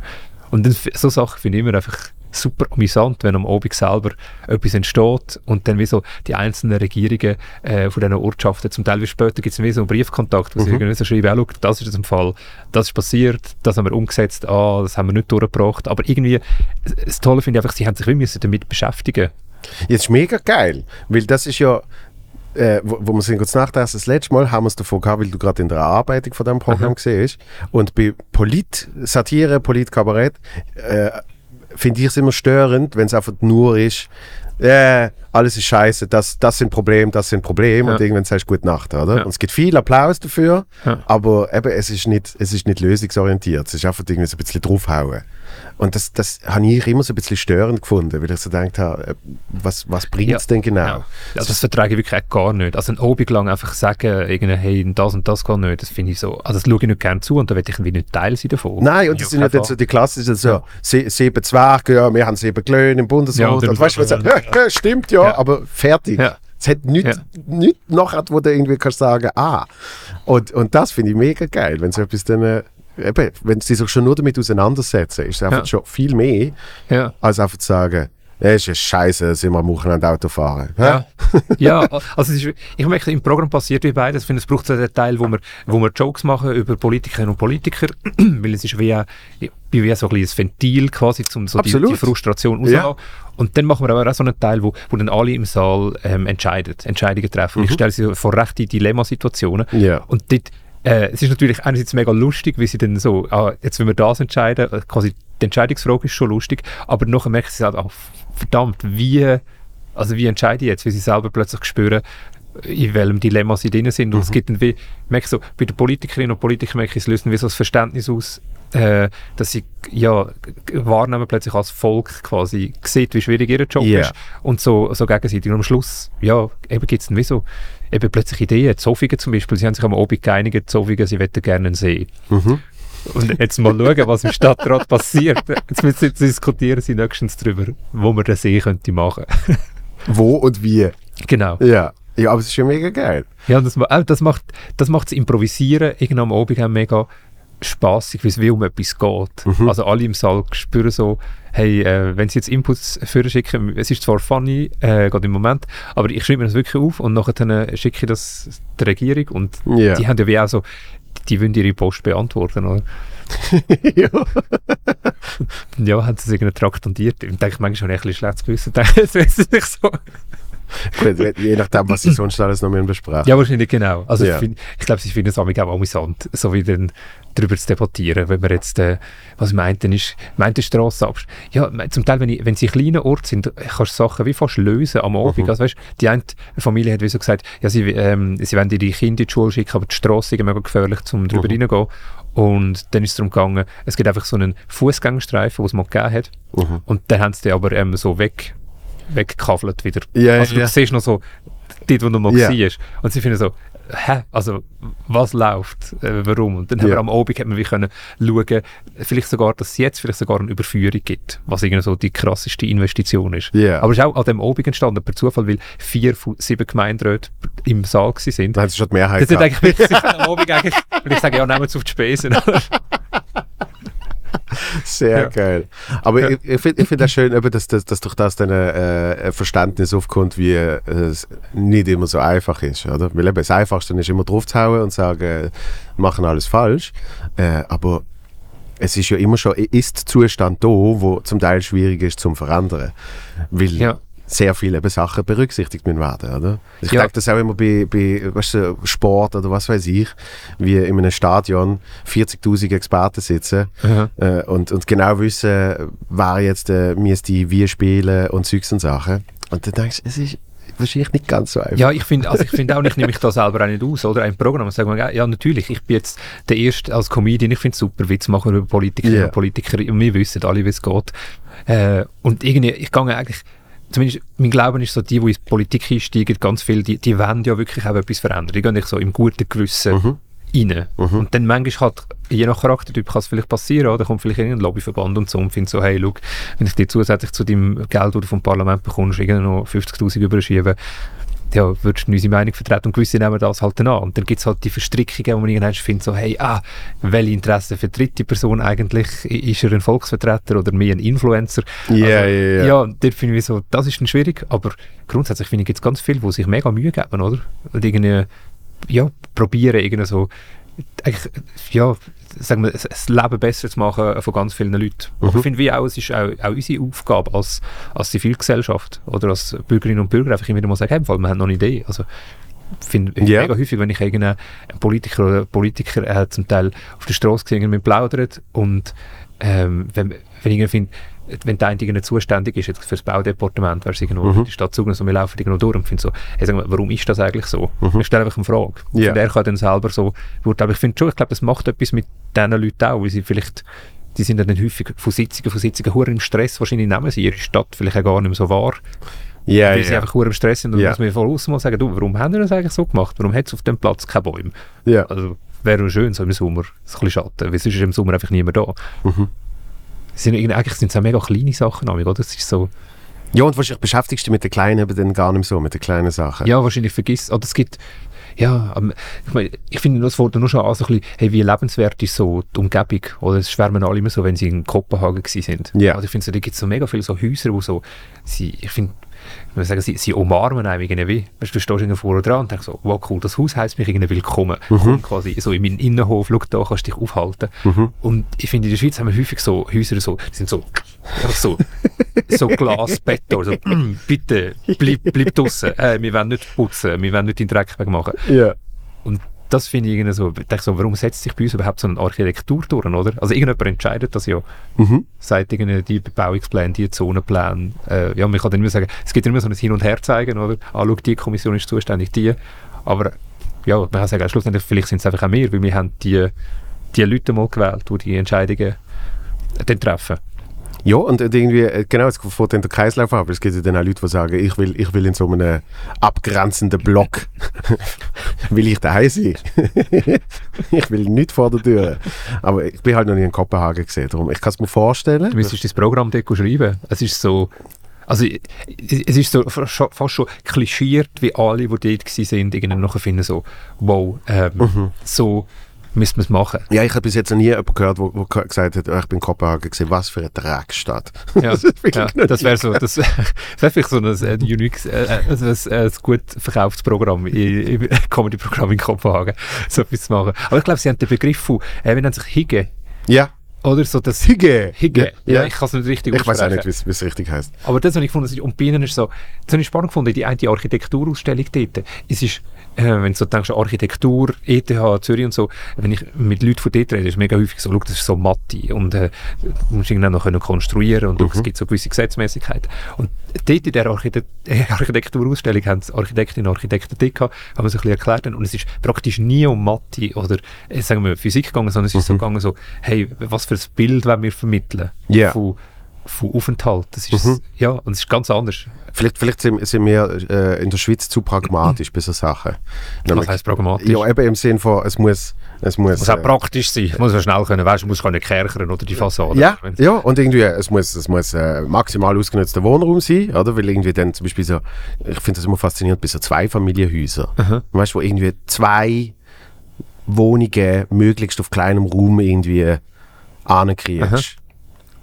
Und dann, so Sachen finde ich immer einfach super amüsant, wenn am Abend selber etwas entsteht und dann wie so die einzelnen Regierungen äh, von diesen Ortschaften, zum Teil wie später gibt es wie so einen Briefkontakt, wo mhm. sie irgendwie so schreiben, oh, das ist jetzt im Fall, das ist passiert, das haben wir umgesetzt, ah, das haben wir nicht durchgebracht, aber irgendwie, das Tolle finde ich einfach, sie haben sich wie müssen damit beschäftigen. Jetzt ist mega geil, weil das ist ja äh, wo, wo wir sind kurz nachdenken, das letzte Mal haben wir es davon gehabt, weil du gerade in der Erarbeitung von diesem Programm gesehen hast. Und bei Polit, Satire, Polit-Kabarett äh, finde ich es immer störend, wenn es einfach nur ist, äh, alles ist scheiße, das, das sind Probleme, das sind Probleme ja. und irgendwann sagst du Gute Nacht, oder? Ja. Und es gibt viel Applaus dafür, ja. aber eben, es ist, nicht, es ist nicht lösungsorientiert, es ist einfach irgendwie so ein bisschen draufhauen. Und das, das habe ich immer so ein bisschen störend gefunden, weil ich so gedacht habe, äh, was, was bringt es ja, denn genau? Ja. Also das vertrage ich wirklich gar nicht. Also ein Obig lang einfach sagen, irgendwie, hey, das und das geht nicht, das finde ich so, also das schaue ich nicht gerne zu und da werde ich irgendwie nicht Teil sein davon. Nein, und das sind ja dann so die klassischen so, ja. sieben Zwerge, ja, wir haben sieben Klöne im Bundesrat, ja, und weißt du, was ja, ja, stimmt ja, aber fertig. Es hat nichts, ja. nichts nachher, wo du irgendwie kannst sagen, ah. Und, und das finde ich mega geil, wenn so etwas dann äh, eben, wenn sie sich schon nur damit auseinandersetzen, ist es einfach ja. schon viel mehr, ja. als einfach zu sagen, es ist ja scheiße, dass wir am Wochenende Auto fahren. Ja, ja also ist, ich merke, im Programm passiert wie beides. Ich finde, es braucht so einen Teil, wo wir, wo wir Jokes machen über Politikerinnen und Politiker, weil es ist wie, wie so ein, ein Ventil quasi, um so die, die, Frustration rauszulassen. Ja. Und dann machen wir aber auch so einen Teil, wo, wo dann alle im Saal ähm, entscheiden, Entscheidungen treffen. Mhm. Ich stelle sie vor rechte Dilemmasituationen. Ja. Und dort äh, es ist natürlich einerseits mega lustig, wie sie dann so, ah, jetzt wenn wir das entscheiden, äh, quasi die Entscheidungsfrage ist schon lustig, aber nachher merken sie halt, oh, verdammt, wie, also wie entscheide ich jetzt, wie sie selber plötzlich spüren, in welchem Dilemma sie drin sind. Und es mhm. gibt dann wie, merke so, bei den Politikerinnen und Politikern merke ich, es löst wie so das Verständnis aus, äh, dass sie ja wahrnehmen plötzlich als Volk quasi sieht, wie schwierig ihr Job yeah. ist und so, so gegenseitig. Und am Schluss, ja, eben gibt es dann wie so eben plötzlich Ideen. Zofingen zum Beispiel, sie haben sich am Abend geeinigt, Zofingen, sie möchten gerne einen See. Mhm. Und jetzt mal schauen, was im Stadtrat passiert. Jetzt müssen jetzt diskutieren sie nächstens darüber, wo man den See könnte machen. Wo und wie. genau. Ja. Ja, aber es ist ja mega geil. Ja, das, auch das macht das macht das Improvisieren irgendwann am Abend auch mega spaßig, weil es wie um etwas geht. Also alle im Saal spüren so, hey, äh, wenn sie jetzt Inputs für schicken, es ist zwar funny, äh, gerade im Moment, aber ich schreibe mir das wirklich auf und nachher äh, schicke ich das der Regierung und Ja. die haben ja wie auch so, die wollen ihre Post beantworten, oder? ja. Ja, haben sie es irgendwie traktandiert. Und denke ich manchmal schon ein bisschen schlechtes Gewissen. Denke, es ist nicht so. Gut, Je nachdem, was sie sonst alles noch mehr besprechen. Ja, wahrscheinlich genau. Also Ja. ich, ich glaube, sie finden es auch amüsant, so wie dann darüber zu debattieren, wenn man jetzt, äh, was meint denn ist, meint die Strasse ab. Ja, zum Teil, wenn, ich, wenn sie kleine Orte sind, kannst du Sachen wie fast lösen am Abend. Mhm. Also weißt, die eine Familie hat wie so gesagt, ja, sie, ähm, sie wollen ihre Kinder in die Schule schicken, aber die Strasse ist mega gefährlich, um drüber Mhm. reingehen. Und dann ist es darum gegangen, es gibt einfach so einen Fußgängerstreifen, den es mal gegeben hat. Mhm. Und dann haben sie den aber ähm, so weg, weggekavelt wieder. Ja, also du ja. siehst noch so, dort, wo du mal Ja. warst. Und sie finden so, hä, also was läuft, äh, warum? Und dann haben Ja. wir am Abend hat man wie können schauen, vielleicht sogar, dass es jetzt vielleicht sogar eine Überführung gibt, was irgendwie so die krasseste Investition ist. Ja. Aber es ist auch an dem Abend entstanden, per Zufall, weil vier von sieben Gemeinderäte im Saal sind. Dann haben sie schon die Mehrheit Das gehabt. eigentlich am Abend eigentlich, und ich sage, ja, nehmen es auf die Spesen. Sehr Ja. geil. Aber ich, ich finde ich find auch schön, dass, dass, dass durch das dann äh, ein Verständnis aufkommt, wie äh, es nicht immer so einfach ist. Oder? Weil eben das Einfachste ist immer draufzuhauen und sagen, äh, machen alles falsch. Äh, aber es ist ja immer schon, ist Zustand da, wo zum Teil schwierig ist zum verändern. Weil Ja. Sehr viele Sachen berücksichtigt werden, oder? Ich Ja. denke das auch immer bei, bei weißt du, Sport oder was weiß ich, wie in einem Stadion 40'000 Experten sitzen äh, und, und genau wissen, wer jetzt äh, müsste wie spielen und Zeugs und Sachen. Und dann denkst du, es ist wahrscheinlich nicht ganz so einfach. Ja, ich finde also ich find auch, ich nehme mich da selber auch nicht aus, oder? Ein Programm, sagen wir, ja, natürlich, ich bin jetzt der Erste als Comedian, ich finde es super, Witz machen über Politiker Ja. und Politiker, und wir wissen alle, wie es geht. Äh, und irgendwie, ich gehe eigentlich, zumindest mein Glauben ist so, die, die in die Politik einsteigen, ganz viel, die, die wollen ja wirklich auch etwas verändern. Die gehen nicht so im guten Gewissen Mhm. rein. Und dann manchmal halt, je nach Charaktertyp kann es vielleicht passieren, oder? kommt vielleicht irgendein Lobbyverband und so und findet so, hey, schau, wenn ich dir zusätzlich zu deinem Geld, das du vom Parlament bekommst, irgendwie noch 50'000 überschieben, ja, würdest du unsere Meinung vertreten und gewisse nehmen das halt dann an. Und dann gibt es halt die Verstrickungen, wo man irgendwann findet, so, hey, ah, welche Interessen vertritt die Person eigentlich? Ist er ein Volksvertreter oder mehr ein Influencer? Ja, ja, ja. Ja, dort finde ich so, das ist dann schwierig, aber grundsätzlich finde ich, gibt es ganz viele, die sich mega Mühe geben, oder? Und irgendwie, ja, probieren irgendwie so, eigentlich, ja, sagen wir, das Leben besser zu machen von ganz vielen Leuten. Aber Mhm. ich finde, wie auch, es ist auch, auch unsere Aufgabe als, als Zivilgesellschaft oder als Bürgerinnen und Bürger einfach immer wieder mal sagen, hey, im Fall, wir haben noch eine Idee. Also, ich finde Ja. mega häufig, wenn ich irgendeinen Politiker oder Politiker äh, zum Teil auf der Straße gesehen mit plaudert und ähm, wenn, wenn ich finde, wenn der eine zuständig ist jetzt für das Baudepartement, wäre es irgendwo Mhm. in die Stadt Zug, so, wir laufen irgendwo durch und finde so, hey, sag mal, warum ist das eigentlich so? Ich stelle einfach eine Frage. Mhm. Ja. Und er kann dann selber so beurteilen. Aber ich finde schon, ich glaube, das macht etwas mit diesen Leuten auch, weil sie vielleicht, die sind dann häufig von Sitzungen, von Sitzungen hure im Stress, wahrscheinlich nehmen sie ihre Stadt vielleicht auch gar nicht mehr so wahr, ja, weil sie ja. einfach hure im Stress sind und Ja. muss man von außen mal sagen, du, warum haben wir das eigentlich so gemacht? Warum hat es auf dem Platz keine Bäume? ja. Also wäre schön, so im Sommer, so ein bisschen Schatten, weil sonst ist im Sommer einfach niemand da. Mhm. Sind, eigentlich sind es auch mega kleine Sachen, oder? Das ist so, ja, und wahrscheinlich beschäftigst du dich mit den Kleinen eben dann gar nicht so, mit den kleinen Sachen. ja, wahrscheinlich vergisst, oder es gibt, ja, ähm, ich, mein, ich finde, das fordert nur schon an, so ein bisschen, hey, wie lebenswert ist so die Umgebung, oder es schwärmen alle immer so, wenn sie in Kopenhagen sind. Ja. Also ich finde, so, da gibt es so mega viele so Häuser, wo so, sie, ich finde, ich würde sagen, sie, sie umarmen einem irgendwie. Weißt, du stehst irgendwo vorne dran und denkst so, wow, cool, das Haus heisst mich irgendwie willkommen. Komm quasi so in meinen Innenhof, schau da, kannst dich aufhalten. Und ich finde, in der Schweiz haben wir häufig so Häuser, so, die sind so, so, so Glasbeton, so, «Mm, bitte, bleib, bleib draussen, äh, wir wollen nicht putzen, wir wollen nicht den Dreck wegmachen. Ja. Und das finde ich irgendwie so, ich so, warum setzt sich bei uns überhaupt so eine Architektur durch, oder? Also irgendjemand entscheidet das ja, Mhm. sagt irgendwie die Bebauungspläne, die Zonenpläne, äh, ja, man kann dann immer sagen, es gibt immer so ein Hin- und Her-Zeigen, oder? Ah, schau, die Kommission ist zuständig, die, aber ja, man kann sagen, schlussendlich, vielleicht sind es einfach auch mehr, weil wir haben die, die Leute mal gewählt, die die Entscheidungen dann treffen. Ja, und irgendwie, äh, genau, es fährt dann der Kreislauf ab. Es gibt ja dann auch Leute, die sagen, ich will, ich will in so einem abgrenzenden Block, will ich daheim sein. ich will nicht vor der Tür. Aber ich bin halt noch nie in Kopenhagen gesehen, darum, ich kann es mir vorstellen. Du müsstest das Programm dort schreiben. Es ist so, also es ist so fast schon klischiert, wie alle, die dort waren, irgendwie nachher finden so, wow, ähm, mhm. so müsste man es machen. Ja, ich habe bis jetzt noch nie jemanden gehört, der gesagt hat, oh, ich bin in Kopenhagen gesehen, was für eine Dreckstadt. Ja, das, ja, das wäre so, das wäre vielleicht so ein, ein uniques, äh, ein, ein, ein gut verkauftes Programm, im Comedy-Programm in Kopenhagen, so etwas zu machen. Aber ich glaube, sie haben den Begriff von, äh, wie nennt sich Higge? Ja. Oder so das Higge. Higge. Ja, ja. ich kann es nicht richtig Ich weiß auch nicht, wie es richtig heißt. Aber das habe ich gefunden, und bei ihnen ist so, das habe ich spannend gefunden, die eine Architekturausstellung dort. Es ist äh, wenn du so denkst, Architektur, ETH, Zürich und so, wenn ich mit Leuten von dort rede, ist es mega häufig so, das ist so Mathe und äh, du musst irgendwann noch können konstruieren und mhm. es gibt so gewisse Gesetzmäßigkeiten. Und dort in der Architekt Architekturausstellung haben Architektinnen und Architekten dort gehabt, haben sie ein bisschen erklärt und es ist praktisch nie um Mathe oder äh, sagen wir Physik gegangen, sondern es ist mhm. so gegangen so, hey, was für ein Bild wollen wir vermitteln yeah. von, von Aufenthalt. Das ist, mhm. ja, und es ist ganz anders. Vielleicht, vielleicht sind, sind wir äh, in der Schweiz zu pragmatisch bei so Sachen. Was heisst pragmatisch? Ja, eben im Sinne von, es muss... Es muss, muss auch äh, praktisch sein. Es muss ja schnell können, weißt du, muss nicht kerchern oder die Fassade. Ja, ja, und irgendwie, es muss, es muss äh, maximal ausgenutzter Wohnraum sein, oder? Weil irgendwie dann zum Beispiel so, ich finde das immer faszinierend, bei so Zweifamilienhäusern. Mhm. Weißt du, wo irgendwie zwei Wohnungen möglichst auf kleinem Raum irgendwie ankriegst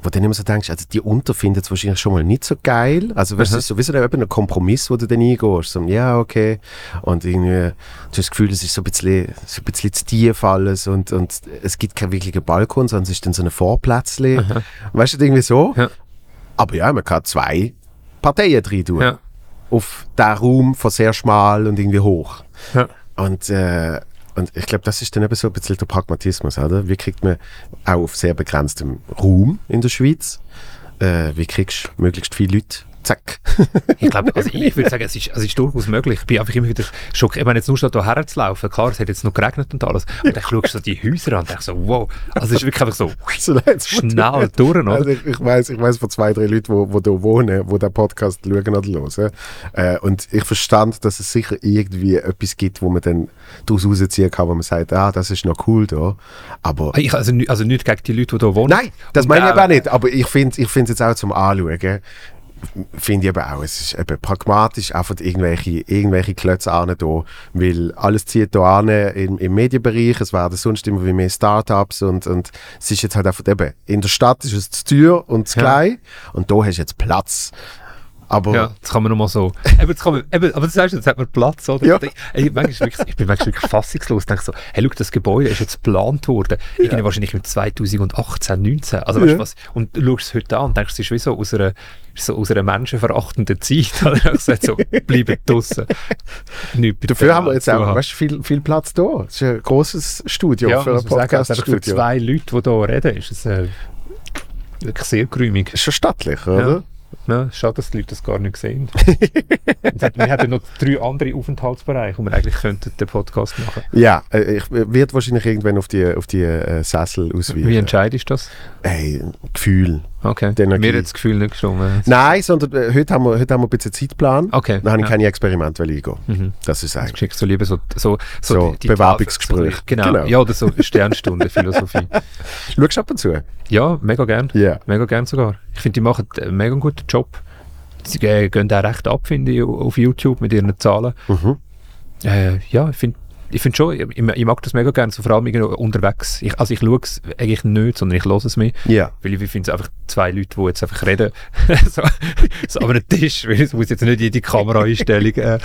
wo du dann immer so denkst, also die Unter findet es wahrscheinlich schon mal nicht so geil. Also weißt, mhm. das ist so wie so ein Kompromiss, wo du dann eingehst. So, ja, okay. Und irgendwie, du hast das Gefühl, es ist so ein bisschen, so ein bisschen zu tief alles und, und es gibt keinen wirklichen Balkon, sondern es ist dann so ein Vorplätzchen. Mhm. Weißt du, irgendwie so. Ja. Aber ja, man kann zwei Parteien drin tun. Ja. Auf den Raum von sehr schmal und irgendwie hoch. Ja. Und äh, und ich glaube, das ist dann eben so ein bisschen der Pragmatismus, oder? Wie kriegt man auch auf sehr begrenztem Raum in der Schweiz, äh, wie kriegst du möglichst viele Leute zack. ich glaube, also ich würde sagen, es ist, es ist durchaus möglich. Ich bin einfach immer wieder schockiert. Ich meine, jetzt nur schon hierher zu laufen, klar, es hat jetzt noch geregnet und alles, und dann schaust du so die Häuser an und denkst so, wow, also es ist wirklich einfach so, so schnell durch, oder? Also ich, ich weiß ich weiss von zwei, drei Leuten, die wo, wo hier wohnen, die den Podcast schauen oder hören. Äh, und ich verstand, dass es sicher irgendwie etwas gibt, wo man dann daraus rausziehen kann, wo man sagt, ah, das ist noch cool da. Aber... Ich, also, also nicht gegen die Leute, die hier wohnen. Nein, das meine ich aber auch nicht. Aber ich finde es ich jetzt auch zum Anschauen finde ich aber auch, es ist eben pragmatisch, einfach irgendwelche, irgendwelche Klötze an da, weil alles zieht hier an im, im Medienbereich, es werden sonst immer wie mehr Startups und, und es ist jetzt halt einfach eben, in der Stadt ist es zu teuer und zu klein ja. und da hast du jetzt Platz. Aber ja, das kann man nochmal so. eben, kann man, eben, aber das heißt, jetzt hat man Platz, oder? Ja. Ich, manchmal wirklich, ich bin manchmal wirklich fassungslos. Ich denke so, hey, schau, das Gebäude ist jetzt geplant worden. Ja. Irgendwie wahrscheinlich im 2018, 19. Also, weißt, ja. was, und du schaust es heute an und denkst, es ist wie so aus einer, so aus einer menschenverachtenden Zeit. Oder? Ich so, bleiben draußen. Dafür haben wir jetzt auch weißt, viel, viel Platz da. Es ist ein großes Studio ja, für ein Podcast-Studio. Für zwei Leute, die hier reden, ist es äh, wirklich sehr geräumig. Ist schon stattlich, oder? Ja. Ja, schade, dass die Leute das gar nicht sehen. wir hätten noch drei andere Aufenthaltsbereiche, wo wir eigentlich könnten den Podcast machen Ja, äh, ich werde wahrscheinlich irgendwann auf die, auf die äh, Sessel ausweichen. Wie entscheidest du das? Hey, Gefühl. Okay. Mir hat das Gefühl nicht gestimmt. Nein, sondern äh, heute, haben wir, heute haben wir ein bisschen Zeitplan. Okay. Dann habe ich ja. keine Experimente eingehen. Mhm. Das ist eigentlich. Du so lieber so, so, so, so die, Bewerbungsgespräche. So, genau. genau. Ja, oder so Sternstunde Philosophie. Schaust du ab und zu? Ja, mega gern. Yeah. Mega gern sogar. Ich finde, die machen einen mega guten Job. Sie gehen auch recht ab, finde ich, auf YouTube mit ihren Zahlen. Mhm. Äh, ja, ich finde ich finde schon, ich, ich, mag das mega gerne, so vor allem unterwegs. Ich, also ich schaue es eigentlich nicht, sondern ich höre es mir. Ja. Weil ich finde es einfach zwei Leute, die jetzt einfach reden, so, so an einem Tisch, weil ich muss jetzt nicht jede Kameraeinstellung äh,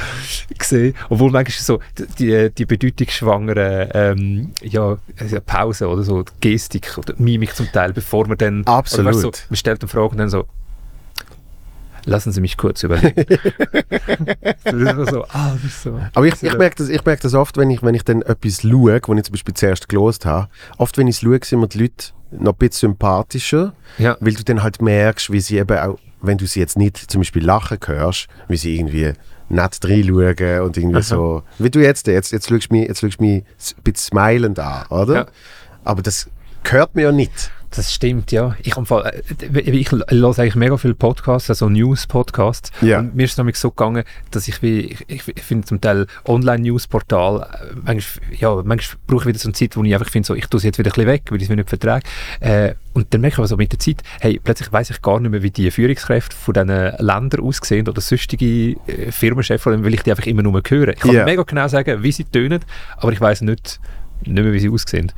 sehen. Obwohl manchmal so die, die bedeutungsschwangeren ähm, ja, also Pausen oder so, Gestik oder Mimik zum Teil, bevor man dann... Absolut. Oder, weißt, so, man stellt eine Frage und dann so Lassen Sie mich kurz überlegen. so, ah, so. Aber ich, ich merke das, merk das oft, wenn ich, wenn ich dann etwas schaue, wo ich zum Beispiel zuerst gelost habe. Oft, wenn ich es schaue, sind mir die Leute noch ein bisschen sympathischer, ja. weil du dann halt merkst, wie sie eben auch, wenn du sie jetzt nicht zum Beispiel lachen hörst, wie sie irgendwie nett reinschauen und irgendwie Aha. so, wie du jetzt, jetzt, jetzt schaust du mich, jetzt schaust du mich ein bisschen smilend an, oder? Ja. Aber das hört mir ja nicht. Das stimmt, ja. Ich, Fall, äh, ich höre eigentlich mega viele Podcasts, also News-Podcasts. Ja. Und mir ist es nämlich so gegangen, dass ich wie, ich, ich, ich finde zum Teil Online-News-Portal, äh, manchmal, ja, manchmal brauche ich wieder so eine Zeit, wo ich einfach finde, so, ich tue es jetzt wieder ein bisschen weg, weil ich es mir nicht vertrage. Äh, und dann merke ich aber so mit der Zeit, hey, plötzlich weiß ich gar nicht mehr, wie die Führungskräfte von diesen Ländern aussehen oder sonstige äh, Firmenchefs, weil ich die einfach immer nur höre. Ich kann Ja. mega genau sagen, wie sie tönen, aber ich weiß nicht, nicht mehr, wie sie aussehen.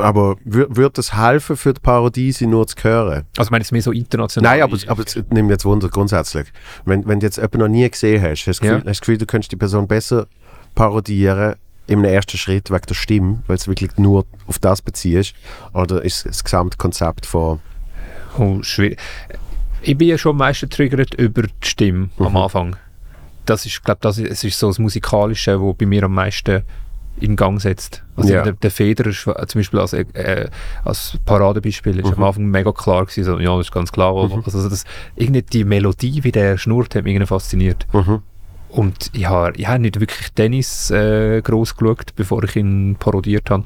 Aber würde das helfen für die Parodie, sie nur zu hören? Also es ist mehr so international. Nein, aber, aber es nimmt jetzt Wunder grundsätzlich. Wenn, wenn du jetzt jemanden noch nie gesehen hast, hast du das Gefühl, Ja. hast du das Gefühl, du könntest die Person besser parodieren im ersten Schritt wegen der Stimme, weil du wirklich nur auf das beziehst? Oder ist das Gesamtkonzept von... Oh, schwierig. Ich bin ja schon am meisten getriggert über die Stimme am Anfang. Das ist, glaube das ist, es ist so das Musikalische, was bei mir am meisten in Gang setzt. Also Ja. der, der Federer ist, zum Beispiel als, äh, als Paradebeispiel ist am Anfang mega klar gewesen, so, ja, das ist ganz klar. Also das, irgendwie die Melodie, wie der schnurrt, hat mich irgendwie fasziniert. Mhm. Und ich habe ich hab nicht wirklich Tennis äh, groß geschaut, bevor ich ihn parodiert habe.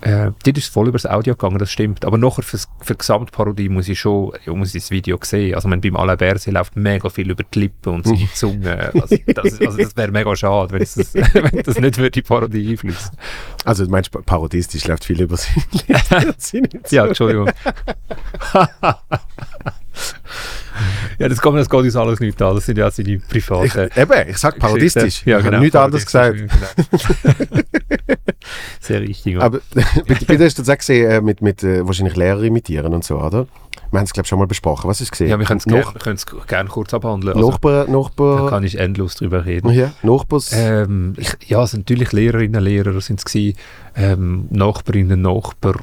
Äh, dort ist es voll über das Audio gegangen, das stimmt. Aber nachher für, für die Gesamtparodie muss ich schon ja, muss ich das Video sehen. Also wenn beim Alain Berset läuft mega viel über die Lippen und seine Zunge. Also das, also das wäre mega schade, wenn, das, wenn das nicht würde die Parodie einfließen. Also du meinst, parodistisch läuft viel über sie. Ja, Entschuldigung. ja, das, kann, geht uns alles nicht an. Das sind ja seine Ich, privaten... eben, ich sag parodistisch. Ja, ich genau. habe nichts anderes gesagt. Genau. Sehr richtig. ja. Aber bei, dir hast du das auch gesehen, äh, mit, mit äh, wahrscheinlich Lehrer imitieren und so, oder? Wir haben es, glaube ich, schon mal besprochen. Was ist gesehen? Ja, wir können es gerne gern kurz abhandeln. Also, Nachbar, da Nachbar, kann ich endlos drüber reden. ja, Nachbars, Ähm, ich, ja, es sind natürlich Lehrerinnen, Lehrer sind es gewesen, ähm, Nachbarinnen, Nachbar,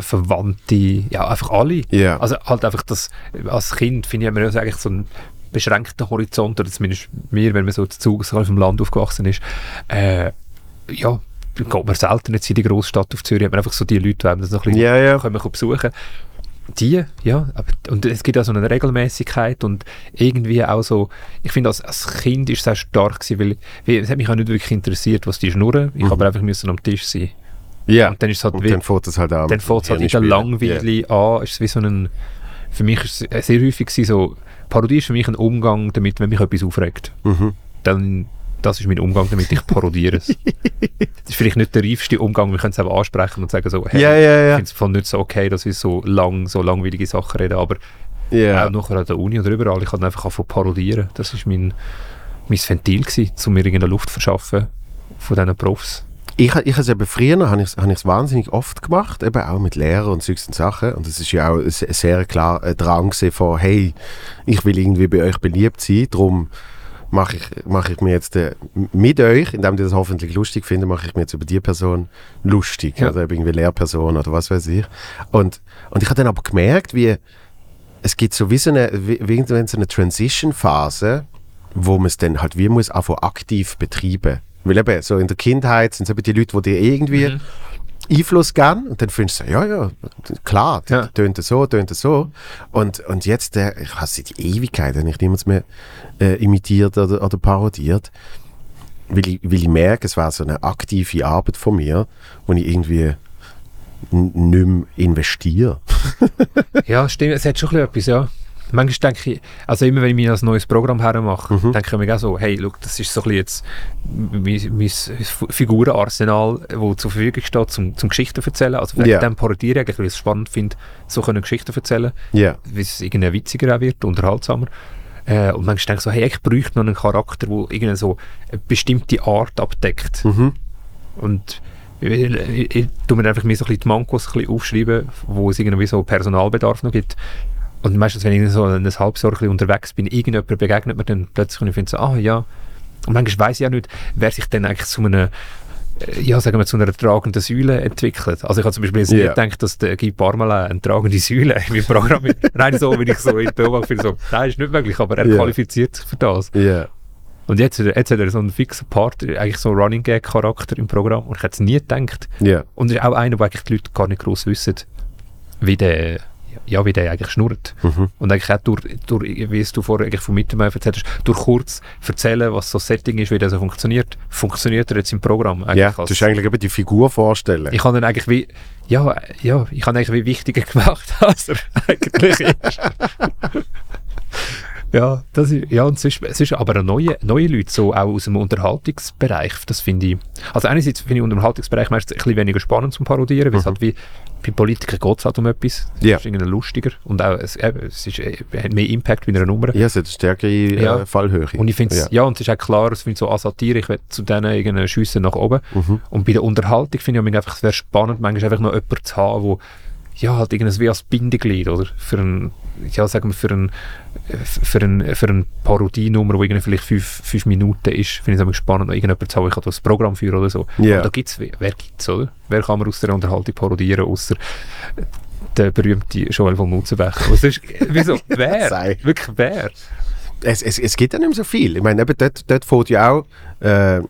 Verwandte, ja, einfach alle. ja. Also halt einfach das, als Kind finde ich, hat man ja eigentlich so einen beschränkten Horizont, oder zumindest mir, wenn man so zu Zug dem Land aufgewachsen ist, äh, ja, geht man selten jetzt in die Großstadt auf Zürich, hat man einfach so die Leute, die das noch ein bisschen ja, ja. können wir besuchen. Die, ja, aber, und es gibt auch so eine Regelmäßigkeit und irgendwie auch so, ich finde, als, als Kind ist es auch stark gewesen, weil, es hat mich auch nicht wirklich interessiert, was die schnurren, ich Mhm. habe einfach müssen am Tisch sein. Ja. Und dann ist es halt Und wie, dann fährt es halt an. dann es halt in der Langweile an, ist es wie so ein, für mich ist es sehr häufig so, Parodie ist für mich ein Umgang damit, wenn mich etwas aufregt. Mhm. Dann, das ist mein Umgang damit, ich parodiere es. das ist vielleicht nicht der reifste Umgang, wir können es auch ansprechen und sagen so, hey, Ja, ja, ich ja. finde es voll nicht so okay, dass wir so lang, so langweilige Sachen reden, aber ja. auch nachher an der Uni oder überall, ich kann einfach anfangen parodieren. Das war mein, mein Ventil, gewesen, um mir irgendeine Luft zu verschaffen von diesen Profs. Ich, ich habe es eben früher, habe ich es hab ich's wahnsinnig oft gemacht, eben auch mit Lehrern und solchen Sachen. Und es ist ja auch se- sehr klar ein Drang gewesen von, hey, ich will irgendwie bei euch beliebt sein, darum mache ich, mach ich mir jetzt äh, mit euch, indem ihr das hoffentlich lustig findet, mache ich mir jetzt über die Person lustig. Ja. Oder über irgendwie Lehrperson oder was weiß ich. Und, und ich habe dann aber gemerkt, wie es gibt so wie so eine, wie, so eine Transition-Phase, wo man es dann halt wie muss einfach aktiv betreiben. Weil eben so in der Kindheit sind es eben die Leute, die dir irgendwie Mhm. Einfluss geben und dann findest du, ja, ja, klar, Ja. tönt das so, tönt das so. Und, und jetzt, äh, ich habe seit Ewigkeiten nicht niemand mehr äh, imitiert oder, oder parodiert, weil ich, weil ich merke, es war so eine aktive Arbeit von mir, wo ich irgendwie nicht mehr investiere. Ja, stimmt, es hat schon etwas, ja. Manchmal denke ich, also immer wenn ich mir ein neues Programm hermache, Mhm. denke ich mir auch so, hey, look, das ist so ein jetzt mein, mein Figurenarsenal, das zur Verfügung steht, zum, zum Geschichten erzählen. Also wegen Ja. dem parodiere ich weil ich es spannend finde, so können Geschichten erzählen, Ja. wie es irgendwie witziger auch wird, unterhaltsamer. Äh, und manchmal denke ich so, hey, ich bräuchte noch einen Charakter, der irgendwie so eine bestimmte Art abdeckt. Mhm. Und ich, ich, ich tue mir einfach mir so ein bisschen die Mankos ein bisschen aufschreiben, wo es irgendwie so Personalbedarf noch gibt. Und meistens, wenn ich so ein halbes Jahr ein unterwegs bin, irgendjemand begegnet mir dann plötzlich und ich finde so, ah ja. Und manchmal weiß ich auch nicht, wer sich dann eigentlich zu einer äh, ja, sagen wir, zu einer tragenden Säule entwickelt. Also ich habe zum Beispiel jetzt Ja. nicht gedacht, dass der Guy Parmelin eine tragende Säule in meinem Programm ist. Nein, so, wenn ich so in Beobachtung finde, so, nein, ist nicht möglich, aber er Ja. qualifiziert sich für das. Ja. Und jetzt, hat er- jetzt hat er so einen fixen Part, eigentlich so einen Running Gag Charakter im Programm. Und ich hätte es nie gedacht. Ja. Und er ist auch einer, wo eigentlich die Leute gar nicht groß wissen, wie der, ja, wie der eigentlich schnurrt. Mhm. Und eigentlich auch durch, durch wie es du vorher eigentlich von Mittelmeer erzählt hast, durch kurz erzählen, was so Setting ist, wie das so funktioniert, funktioniert er jetzt im Programm. eigentlich Ja, als- du musst eigentlich eben die Figur vorstellen. ich habe dann eigentlich wie, ja, ja, ich habe eigentlich wie wichtiger gemacht, als er eigentlich ist. ja, das ist, ja, und es ist, es ist aber neue, neue Leute, so auch aus dem Unterhaltungsbereich, das finde ich, also einerseits finde ich Unterhaltungsbereich meistens ein bisschen weniger spannend zum Parodieren, weil es halt wie, bei Politikern geht es halt um etwas, es Ja. ist irgendwie lustiger und auch, es, es ist, äh, hat mehr Impact wie in einer Nummer. ja, es hat eine stärkere äh, Ja. Fallhöhe. Und ich finde es, ja. ja. und es ist auch klar, es finde so an Satire, ich will zu denen irgendeine Schüsse nach oben. Mhm. Und bei der Unterhaltung finde ich einfach, es wäre spannend, manchmal einfach noch jemanden zu haben, wo ja, halt irgendwas wie als Bindeglied, oder? Für ein, ja, sagen wir, für ein, für ein, für ein Parodienummer, irgendwie vielleicht fünf, fünf Minuten ist, finde ich es spannend, noch irgendjemanden zu haben, ich kann das Programm führen oder so. Ja. Aber da gibt's, wer gibt's, oder? Wer kann man aus der Unterhaltung parodieren, außer der berühmte Joel von Mutzenbecher? Was ist, wieso? Wer? Wirklich wer? Es, es, es gibt ja nicht mehr so viel. Ich meine, eben dort, dort fängt ja auch äh,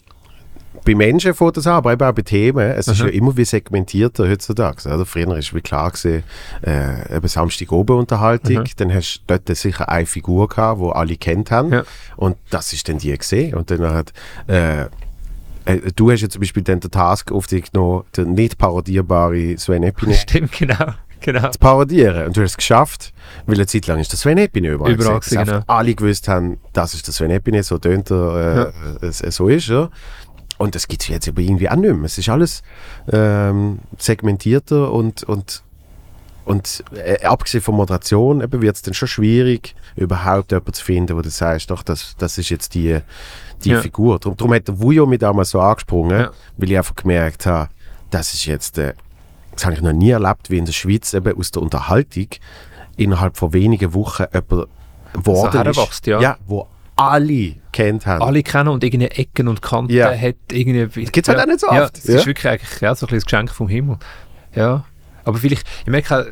bei Menschen fängt das an, aber eben auch bei Themen. Es ist Mhm. ja immer wie segmentierter heutzutage. Oder? Früher war wie klar gewesen, äh, eben Samstag oben Unterhaltung, Mhm. dann hast du dort sicher eine Figur gehabt, die alle kennt haben. Ja. Und das ist dann die gesehen. Und dann hat äh, äh, du hast ja zum Beispiel dann den Task auf dich genommen, den nicht parodierbare Sven Epine Stimmt, genau. genau. zu parodieren. Und du hast es geschafft, weil eine Zeit lang ist der Sven Epine überall. Überall einfach alle gewusst haben, das ist der Sven Epine, so tönt er, äh, es, es so ist er. Und das gibt es jetzt aber irgendwie auch nicht mehr. Es ist alles ähm, segmentierter und, und, und äh, abgesehen von Moderation wird es dann schon schwierig, überhaupt jemanden zu finden, wo du sagst, doch, das, das ist jetzt die, die Ja. Figur. Darum, darum hat der Vujo mich damals so angesprungen, Ja. weil ich einfach gemerkt habe, das ist jetzt, äh, das habe ich noch nie erlebt, wie in der Schweiz eben aus der Unterhaltung innerhalb von wenigen Wochen jemand geworden ist. herwächst, ja. ja, wo alle kennt haben. alle kennen und irgendeine Ecken und Kanten Ja. hat irgendwie... gibt's halt auch nicht so Ja, oft, es ja. ist wirklich eigentlich ja, so ein Geschenk vom Himmel. Ja, aber vielleicht, ich merke auch,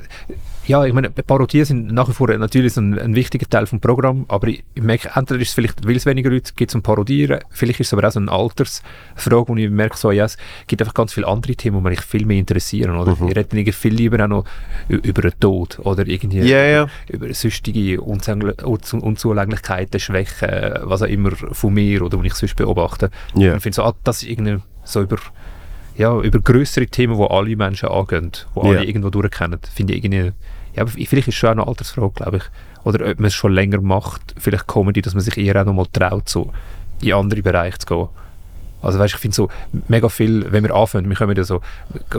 ja, ich meine, Parodien sind nach wie vor natürlich ein, ein wichtiger Teil vom Programm, aber ich, ich merke, entweder ist es vielleicht, weil es weniger Leute gibt zum Parodieren, vielleicht ist es aber auch so eine Altersfrage, wo ich merke, so, ja, es gibt einfach ganz viele andere Themen, die mich viel mehr interessieren, oder? Mhm. Ich rede irgendwie viel lieber auch noch über den Tod oder irgendwie Ja, ja. über sonstige Unzulänglichkeiten, Schwächen, was auch immer von mir oder was ich sonst beobachte. Und ich finde so, ah, das ist irgendwie so über, ja, über größere Themen, die alle Menschen angehen, die alle Ja. irgendwo durchkennen, finde ich irgendwie, ja, aber vielleicht ist es schon auch eine Altersfrage, glaube ich. Oder ob man es schon länger macht, vielleicht Comedy, dass man sich eher auch noch mal traut, so in andere Bereiche zu gehen. Also weißt, ich finde so mega viel, wenn wir anfangen, wir kommen ja so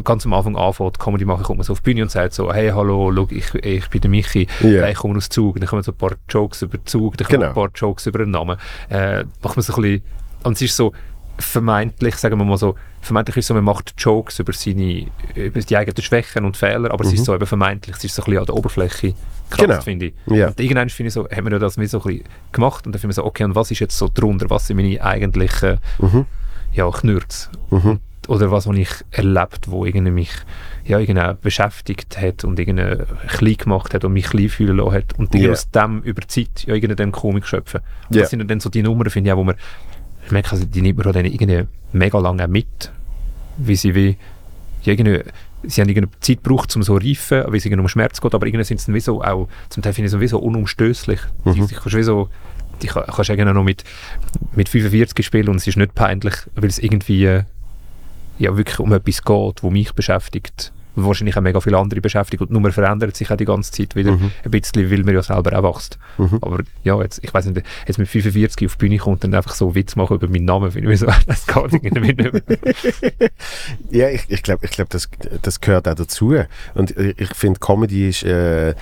ganz am Anfang anfangen, die Comedy machen, kommt man so auf die Bühne und sagt so, hey, hallo, schau, ich, ich bin der Michi, äh, ich komme aus Zug, dann kommen so ein paar Jokes über Zug, dann kommen Genau. ein paar Jokes über den Namen, äh, macht man so ein bisschen, und es ist so vermeintlich, sagen wir mal so, vermeintlich ist so, man macht Jokes über seine, über die eigenen Schwächen und Fehler, aber es ist so eben vermeintlich, es ist so ein bisschen an der Oberfläche krass, Mhm. Genau. finde ich. Ja. Und irgendwann finde ich so, haben wir das wie so ein bisschen gemacht und dann finde ich so, okay, und was ist jetzt so drunter, was sind meine eigentlichen Mhm. ja, Knürz. Mhm. Oder was, was ich erlebt, wo irgendwie mich ja, irgendwie beschäftigt hat und irgendwie klein gemacht hat und mich klein fühlen lassen hat. Und Ja. aus dem über Zeit ja, irgendwie dann Komik schöpfen. Und Ja. Das sind dann so die Nummern, finde ich auch, wo man, ich merke, also, die nimmt man dann irgendwie mega lange mit, wie sie wie, irgendwie, sie haben irgendeine Zeit gebraucht, um so zu reifen, weil es irgendwie um Schmerz geht, aber irgendwie sind sie dann wie so auch, zum Teil finde ich so wie so unumstößlich. Mhm. Die, die kannst die irgendwie noch mit, mit 45 spielen und es ist nicht peinlich, weil es irgendwie ja, wirklich um etwas geht, wo mich beschäftigt wahrscheinlich auch mega viele andere beschäftigt und die Nummer verändert sich auch die ganze Zeit wieder Mhm. ein bisschen, weil man ja selber auch wächst. Mhm. Aber ja, jetzt, ich weiß nicht, jetzt mit 45 auf die Bühne kommt und dann einfach so Witz machen über meinen Namen, finde ich so, das geht irgendwie nicht mehr. Ja, ich, ich glaube, ich glaub, das, das gehört auch dazu. Und ich, ich finde, Comedy ist äh,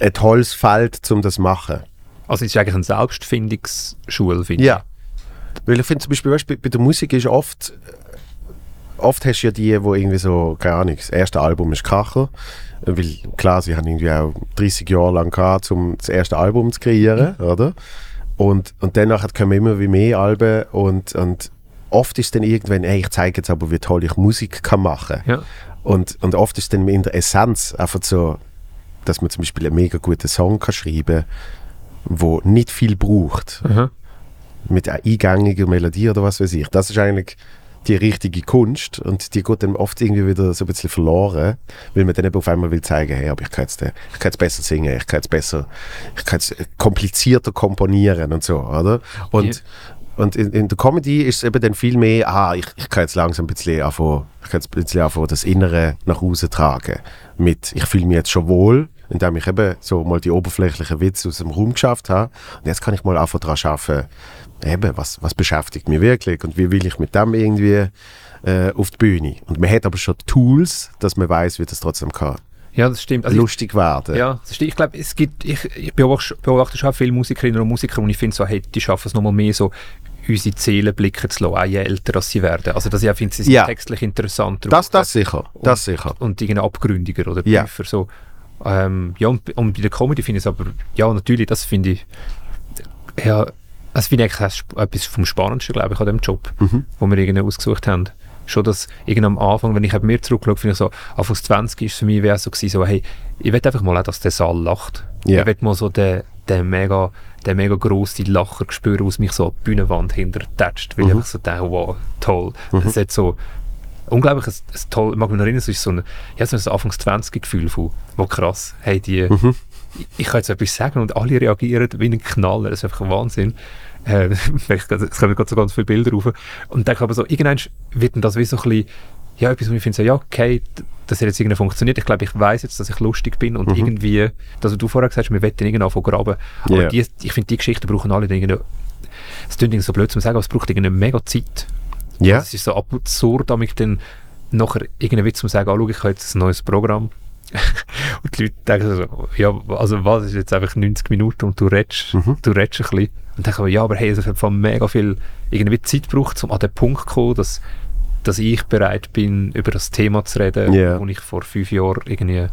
ein tolles Feld, um das zu machen. Also es ist eigentlich eine Selbstfindungsschule, finde Ja. Weil ich finde zum Beispiel, weißt, bei, bei der Musik ist oft, oft hast du ja die, wo irgendwie so, keine Ahnung, das erste Album ist Kracher. Weil klar, sie haben irgendwie auch 30 Jahre lang gehabt, um das erste Album zu kreieren, oder? Und, und danach kommen immer wie mehr Alben und, und oft ist dann irgendwann, hey, ich zeige jetzt aber, wie toll ich Musik kann machen. Ja. und, und oft ist dann in der Essenz einfach so, dass man zum Beispiel einen mega guten Song kann schreiben wo nicht viel braucht Aha. mit einer eingängigen Melodie oder was weiß ich. Das ist eigentlich die richtige Kunst und die geht dann oft irgendwie wieder so ein bisschen verloren, weil man dann eben auf einmal will zeigen, hey, aber ich kann jetzt, äh, ich kann jetzt besser singen, ich kann jetzt besser, ich kann jetzt komplizierter komponieren und so, oder? Und, yeah. und in, in, der Comedy ist es eben dann viel mehr, ah, ich, ich kann jetzt langsam ein bisschen anfangen, ich kann jetzt ein bisschen anfangen, das Innere nach außen tragen mit, ich fühle mich jetzt schon wohl, indem ich eben so mal die oberflächlichen Witze aus dem Raum geschafft habe und jetzt kann ich mal einfach daran arbeiten, eben, was, was beschäftigt mich wirklich und wie will ich mit dem irgendwie äh, auf die Bühne. Und man hat aber schon Tools, dass man weiß, wie das trotzdem kann. Ja, das stimmt. Also lustig ich, werden. Ja, das stimmt. Ich glaube, es gibt, ich, ich beobachte, beobachte schon viele Musikerinnen und Musiker und ich finde so, hey, die schaffen es nochmal mehr so, unsere Ziele blicken zu lassen, auch je älter sie werden. Also dass ich auch finde, sie sind ja. textlich interessanter. Das, das sicher, das und, sicher. Und irgendwie abgründiger oder tiefer. Ja. So. Ähm, ja, und, und bei der Comedy finde ich es aber, ja, natürlich, das finde ich, ja, das finde ich eigentlich etwas vom Spannendsten, glaube ich, an dem Job, mhm. wo wir irgendwie ausgesucht haben. Schon das irgendwie am Anfang, wenn ich mir zurückschaue, finde ich so, Anfang 20 ist für mich wie so gewesen, so, hey, ich will einfach mal auch, dass der Saal lacht. Yeah. Ich will mal so den, den mega, den mega grossen Lacher spüren, aus mich so an die Bühnenwand hintertätscht, weil mhm. ich einfach so denke, wow, toll. Mhm. Das hat so unglaublich ein, ein toll, ich mag mich noch erinnern, es ist so ein, ja, so ein Anfangs 20 Gefühl von, wo krass, hey, die, mhm. Ich, ich kann jetzt etwas sagen und alle reagieren wie ein Knaller, das ist einfach ein Wahnsinn. Äh, es kommen gerade so ganz viele Bilder rauf. Und denke aber so, irgendwann wird das wie so ein bisschen, ja, etwas, wo ich finde, so, ja, okay, das hat jetzt irgendwie funktioniert. Ich glaube, ich weiß jetzt, dass ich lustig bin und mhm. irgendwie, dass du vorher gesagt hast, wir wollen irgendwann von graben. Aber yeah. die, ich finde, die Geschichten brauchen alle irgendwie, es klingt so blöd zu sagen, aber es braucht irgendwie mega Zeit. Ja. Yeah. Es ist so absurd, damit dann nachher irgendwie zu sagen, ah, schau, ich habe jetzt ein neues Programm. und die Leute denken so, ja, also was, ist jetzt einfach 90 Minuten und du redest, mhm. du redest ein bisschen. Und denke ich ja, aber hey, es hat mega viel irgendwie Zeit gebraucht, um an den Punkt zu kommen, dass, dass ich bereit bin, über das Thema zu reden, yeah. wo ich vor fünf Jahren irgendwie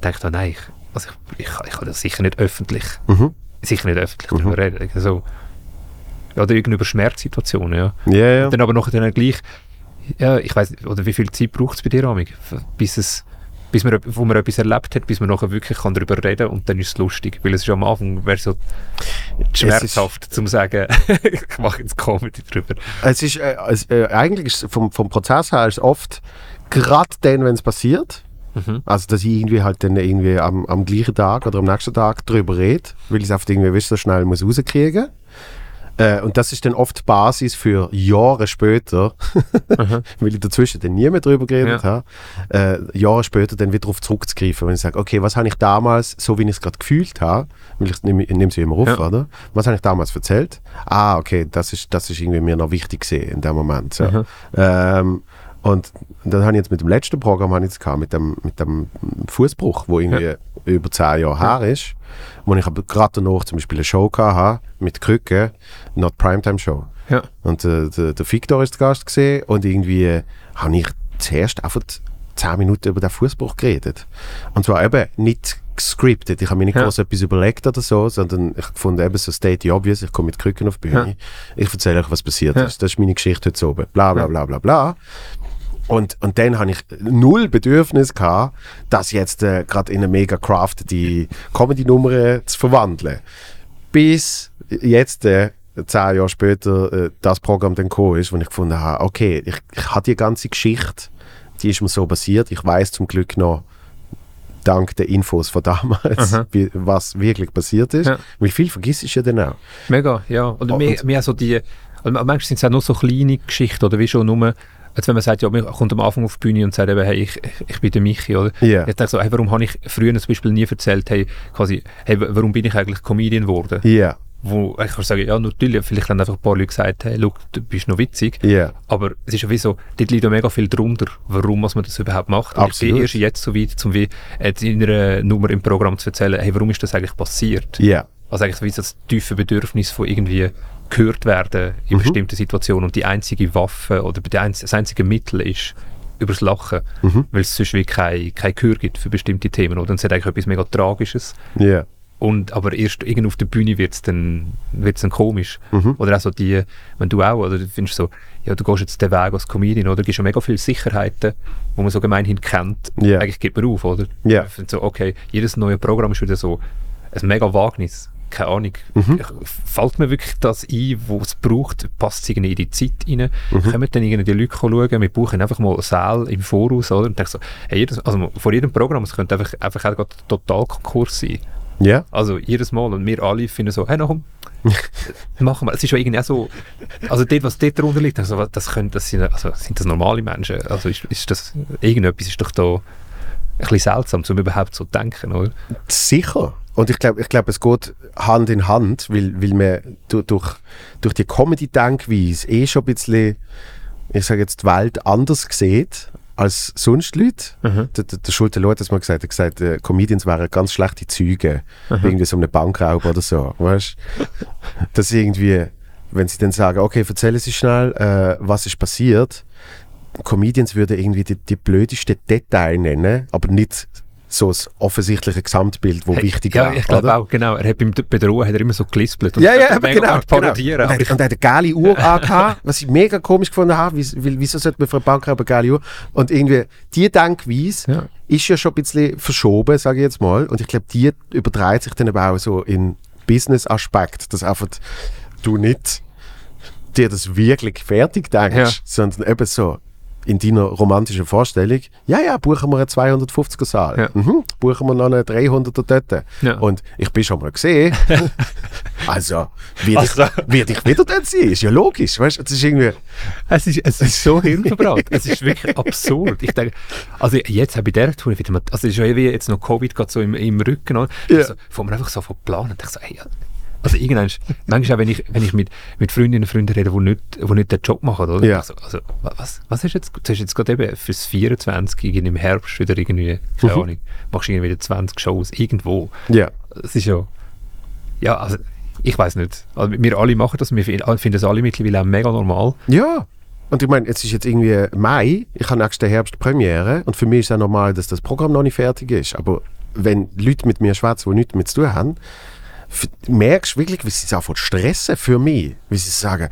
dachte, nein, ich, also ich, ich, ich kann das sicher nicht öffentlich, mhm. sicher nicht öffentlich mhm. darüber reden. So. Oder irgendwie über Schmerzsituationen, ja. Yeah, yeah. Dann aber noch dann gleich, ja, ich weiß oder wie viel Zeit braucht es bei dir, Amig, bis es bis man, wo man etwas erlebt hat, bis man nachher wirklich kann darüber reden und dann ist es lustig. Weil es ist am Anfang wäre so schmerzhaft zu sagen, ich mache jetzt Comedy drüber. Es ist, äh, es, äh, eigentlich ist vom, vom Prozess her ist oft gerade dann, wenn es passiert, mhm. also dass ich irgendwie halt dann irgendwie am, am gleichen Tag oder am nächsten Tag drüber rede, weil ich es einfach irgendwie so schnell muss rauskriegen muss. Äh, und das ist dann oft die Basis für Jahre später, weil ich dazwischen dann nie mehr drüber geredet ja. habe, äh, Jahre später dann wieder darauf zurückzugreifen, wenn ich sage, okay, was habe ich damals, so wie ich es gerade gefühlt habe, weil ich nehme, nehme sie immer auf, ja. oder? Was habe ich damals erzählt? Ah, okay, das ist, das ist irgendwie mir noch wichtig gesehen in dem Moment. So. Ähm, und dann habe ich jetzt mit dem letzten Programm ich jetzt gehabt, mit dem, mit dem Fußbruch, wo irgendwie ja. über zehn Jahre her ist, wo ich aber gerade danach zum Beispiel eine Show hatte mit Krücken, not Primetime Show. Ja. Und äh, der, der Victor ist der Gast gesehen und irgendwie äh, habe ich zuerst einfach zehn Minuten über den Fußbruch geredet. Und zwar eben nicht gescriptet. Ich habe mir nicht ja. groß etwas überlegt oder so, sondern ich fand eben so state the obvious, ich komme mit Krücken auf die Bühne, ja. ich erzähle euch, was passiert ja. ist. Das ist meine Geschichte heute oben. Bla bla bla bla bla. Und, und dann habe ich null Bedürfnis gehabt, das jetzt äh, gerade in eine mega craftete Comedy-Nummer zu verwandeln. Bis jetzt, äh, zehn Jahre später, äh, das Programm dann gekommen ist, wo ich gefunden habe, okay, ich, ich habe die ganze Geschichte, die ist mir so passiert. Ich weiß zum Glück noch, dank der Infos von damals, wie, was wirklich passiert ist. Ja. Wie viel vergisst ich ja dann auch. Mega, ja. Und, und mehr, mehr so die, also manchmal sind es auch nur so kleine Geschichten, oder wie schon nur als wenn man sagt, ja, man kommt am Anfang auf die Bühne und sagt eben, hey, ich, ich bin der Michi, oder? Yeah. Ich denke so, hey, warum habe ich früher zum Beispiel nie erzählt, hey, quasi, hey, warum bin ich eigentlich Comedian geworden? Yeah. Wo ich kann sagen, ja, natürlich, vielleicht haben einfach ein paar Leute gesagt, hey, look, du bist noch witzig. Yeah. Aber es ist ja wie so, dort liegt ja mega viel drunter, warum man das überhaupt macht. Und ich bin erst jetzt so weit, um wie in einer Nummer im Programm zu erzählen, hey, warum ist das eigentlich passiert? Yeah. Also eigentlich wie so das tiefe Bedürfnis von irgendwie gehört werden in mhm. bestimmten Situationen und die einzige Waffe oder das einzige Mittel ist übers Lachen, mhm. weil es sonst wie kein, kein Gehör gibt für bestimmte Themen. Oder? Und es hat eigentlich etwas mega Tragisches. Yeah. Und, aber erst irgendwo auf der Bühne wird es dann, wird's dann komisch. Mhm. Oder auch so die, wenn du auch, oder du findest so, ja, du gehst jetzt den Weg als Comedian, oder? Du gibst ja mega viele Sicherheiten, die man so gemeinhin kennt. Yeah. Eigentlich gibt man auf, oder? Yeah. so, okay, jedes neue Programm ist wieder so ein mega Wagnis keine Ahnung, mhm. fällt mir wirklich das ein, was es braucht, passt es irgendwie in die Zeit rein, mhm. können dann irgendwie die Leute schauen, wir buchen einfach mal Saal im Voraus, oder? Und denke so, hey, also vor jedem Programm, es könnte einfach, einfach auch total Konkurs sein. Ja. Yeah. Also jedes Mal. Und wir alle finden so, hey, komm, machen wir. Es ist ja irgendwie auch so, also dort, was dort drunter liegt, also das, können, das sind, also sind das normale Menschen? Also ist, ist das, irgendetwas ist doch da ein bisschen seltsam, um überhaupt so zu denken, oder? Sicher. Und ich glaube, ich glaub, es geht Hand in Hand, weil, weil man durch, durch, die Comedy-Denkweise eh schon ein bisschen, ich sage jetzt, die Welt anders sieht als sonst Leute. Mhm. Der, der, der Schulte Leute hat mal gesagt, er hat gesagt, äh, Comedians wären ganz schlechte Züge, mhm. irgendwie so eine Bankraub oder so, weißt? Dass irgendwie, wenn sie dann sagen, okay, erzählen Sie schnell, äh, was ist passiert, Comedians würden irgendwie die, die blödesten Details nennen, aber nicht so ein offensichtliches Gesamtbild, das hey, wichtig ja, Ja, ich glaube auch, genau. Er hat beim Bedrohen hat er immer so gelispelt. Und ja, ja, aber genau. Parodieren. Genau. Und, und er hat eine geile Uhr angehabt, was ich mega komisch gefunden habe. Weil, wieso sollte man für eine Bank eine geile Uhr? Und irgendwie, die Denkweise ja. ist ja schon ein bisschen verschoben, sage ich jetzt mal. Und ich glaube, die übertreibt sich dann aber auch so in Business-Aspekt, dass einfach du nicht dir das wirklich fertig denkst, ja. sondern eben so, in deiner romantischen Vorstellung, ja, ja, buchen wir einen 250er Saal, ja. mhm, buchen wir noch einen 300er dort. Ja. Und ich bin schon mal gesehen, also, werde ich, also. werd ich wieder dort sein? Ist ja logisch, weißt es ist irgendwie... Es ist, es ist so hirnverbrannt, es ist wirklich absurd. Ich denke, also jetzt habe ich der Tour wieder mal, also es ist ja wie jetzt noch Covid gerade so im, im Rücken, oder? Ja. Also, wo man einfach so von planen, ich so, hey, also irgendwann, manchmal auch, wenn ich, wenn ich mit, mit Freundinnen und Freunden rede, die nicht, die nicht den Job machen, oder? Ja. Also, also, was, was ist jetzt, du hast jetzt gerade eben fürs 24 im Herbst wieder irgendwie, keine mhm. Ahnung, machst du irgendwie wieder 20 Shows irgendwo. Ja. Das ist ja, ja, also, ich weiß nicht. Also, wir alle machen das, wir finden das alle mittlerweile auch mega normal. Ja. Und ich meine, es ist jetzt irgendwie Mai, ich habe nächsten Herbst Premiere und für mich ist es auch normal, dass das Programm noch nicht fertig ist. Aber wenn Leute mit mir schwätzen, die nichts mit zu tun haben, merkst wirklich, wie sie sich anfangen stressen für mich. Wie sie sagen,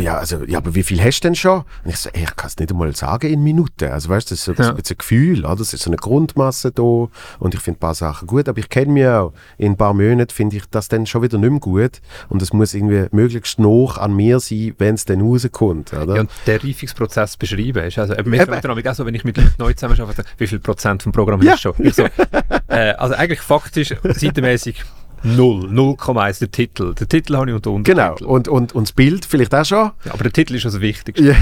ja, also, ja, aber wie viel hast du denn schon? Und ich so, ey, ich kann es nicht einmal sagen in Minuten. Also, weißt du, das ist so, ja. ein Gefühl, oder? Es ist so eine Grundmasse da und ich finde ein paar Sachen gut, aber ich kenne mich auch. In ein paar Monaten finde ich das dann schon wieder nicht mehr gut und es muss irgendwie möglichst noch an mir sein, wenn es dann rauskommt, oder? Ja, und der Reifungsprozess beschreiben ist, also, mir fragt dann auch so, wenn ich mit Leuten neu zusammen arbeite, wie viel Prozent vom Programm ja. hast du schon? Ich so, äh, also, eigentlich faktisch, seitenmäßig Null. 0,1 der Titel. Der Titel habe ich unter Untertitel. Genau. Und, und, und das Bild vielleicht auch schon. Ja, aber der Titel ist also wichtig. Ja.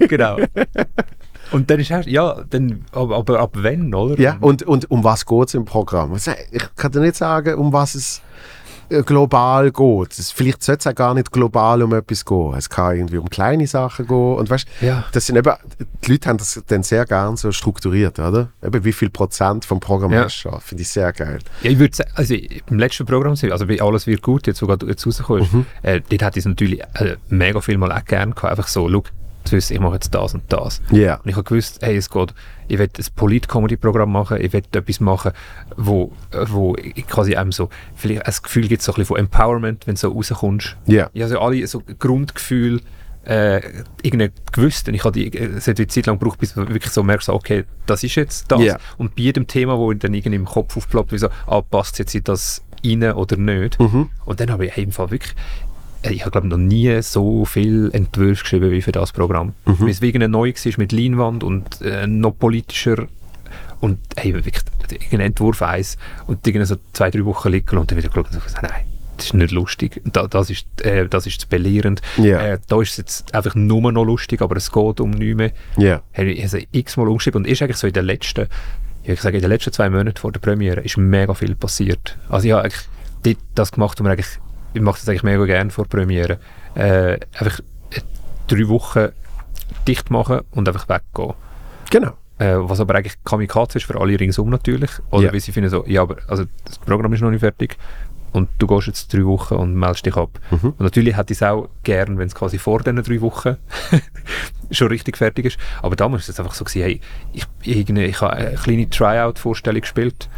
genau. Und dann ist erst, ja, dann, aber, aber ab wann, oder? Ja, und, und um was geht es im Programm? Ich kann dir nicht sagen, um was es global geht. Es, vielleicht sollte es auch gar nicht global um etwas gehen. Es kann irgendwie um kleine Sachen gehen. Und weißt, ja. das sind eben, die Leute haben das dann sehr gern so strukturiert, oder? Eben wie viel Prozent vom Programm ja. hast du. Finde ich sehr geil. Ja, ich würde sagen, also im letzten Programm, also wie alles wird gut, jetzt sogar jetzt rausgekommen mhm. äh, dort hätte ich es natürlich äh, mega viel mal auch gerne gehabt. Einfach so, look, zu wissen, ich mache jetzt das und das. Yeah. Und ich habe gewusst, hey, es geht, ich will ein Polit-Comedy-Programm machen, ich will etwas machen, wo, wo ich quasi einem so, vielleicht ein Gefühl gibt, so ein bisschen von Empowerment, wenn du so rauskommst. Yeah. Ich habe also alle so Grundgefühl, äh, irgendwie gewusst. Und ich habe die, es hat eine Zeit lang gebraucht, bis du wirklich so merkst, okay, das ist jetzt das. Yeah. Und bei jedem Thema, wo dann irgendwie im Kopf aufploppt, wie so, ah, passt jetzt in das rein oder nicht. Mhm. Und dann habe ich hey, im Fall wirklich ich habe glaube noch nie so viel Entwürfe geschrieben wie für das Programm. Mhm. Weil es wegen neu war mit Leinwand und äh, noch politischer und hey, wirklich irgendein Entwurf eins und irgendwie so zwei, drei Wochen liegen und dann wieder geschaut und gesagt, nein, das ist nicht lustig, da, das, ist, äh, das ist zu belehrend. Yeah. Äh, da ist es jetzt einfach nur noch lustig, aber es geht um nichts mehr. Yeah. Hey, ich habe x-mal umgeschrieben und ist eigentlich so in den letzten, ich sage, in den letzten zwei Monaten vor der Premiere ist mega viel passiert. Also ich habe eigentlich das gemacht, was man eigentlich ich mache das eigentlich mega gerne vor Premiere. Äh, einfach drei Wochen dicht machen und einfach weggehen. Genau. Äh, was aber eigentlich Kamikaze ist für alle ringsum natürlich. Oder yeah. wie sie finden so, ja, aber also das Programm ist noch nicht fertig und du gehst jetzt drei Wochen und meldest dich ab. Mhm. Und natürlich hätte ich es auch gern, wenn es quasi vor diesen drei Wochen schon richtig fertig ist. Aber damals war es einfach so, gewesen, hey, ich, ich, ich habe eine kleine Tryout-Vorstellung gespielt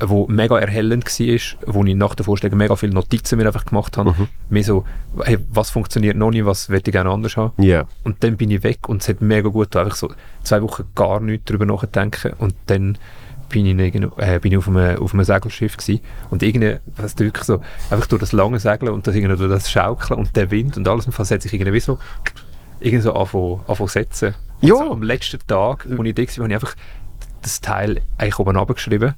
wo mega erhellend war, wo ich nach der Vorstellung mega viele Notizen mir einfach gemacht habe. Mhm. Mehr so, hey, was funktioniert noch nicht, was würde ich gerne anders haben. Yeah. Und dann bin ich weg und es hat mega gut einfach so zwei Wochen gar nicht darüber nachdenken und dann bin ich, äh, bin ich auf, einem, auf einem Segelschiff gewesen. und irgendwie, was wirklich so, einfach durch das lange Segeln und das, irgendwie durch das Schaukeln und der Wind und alles, und hat sich irgendwie so, irgendwie so anfangen, anfangen setzen. Ja. Also am letzten Tag, wo ich da war, habe ich einfach das Teil eigentlich oben runtergeschrieben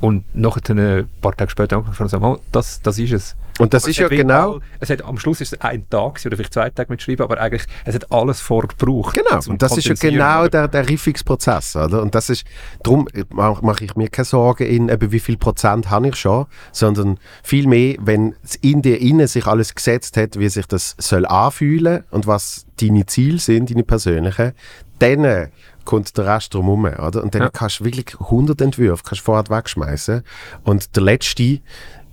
und nachher ein paar Tage später angefangen und sagen, oh, das, das ist es. Und das aber ist ja genau... All, es hat, am Schluss ist es ein Tag oder vielleicht zwei Tage mitschreiben, aber eigentlich, es hat alles vorgebraucht. Genau, und das ist ja genau der, der Riffungsprozess, oder? Und das ist, darum mache ich mir keine Sorgen in, eben wie viel Prozent habe ich schon, sondern vielmehr, wenn es in dir innen sich alles gesetzt hat, wie sich das soll anfühlen und was deine Ziele sind, deine persönlichen, dann kommt der Rest drumherum, oder? Und dann ja. kannst du wirklich 100 Entwürfe kannst vorher wegschmeißen und der letzte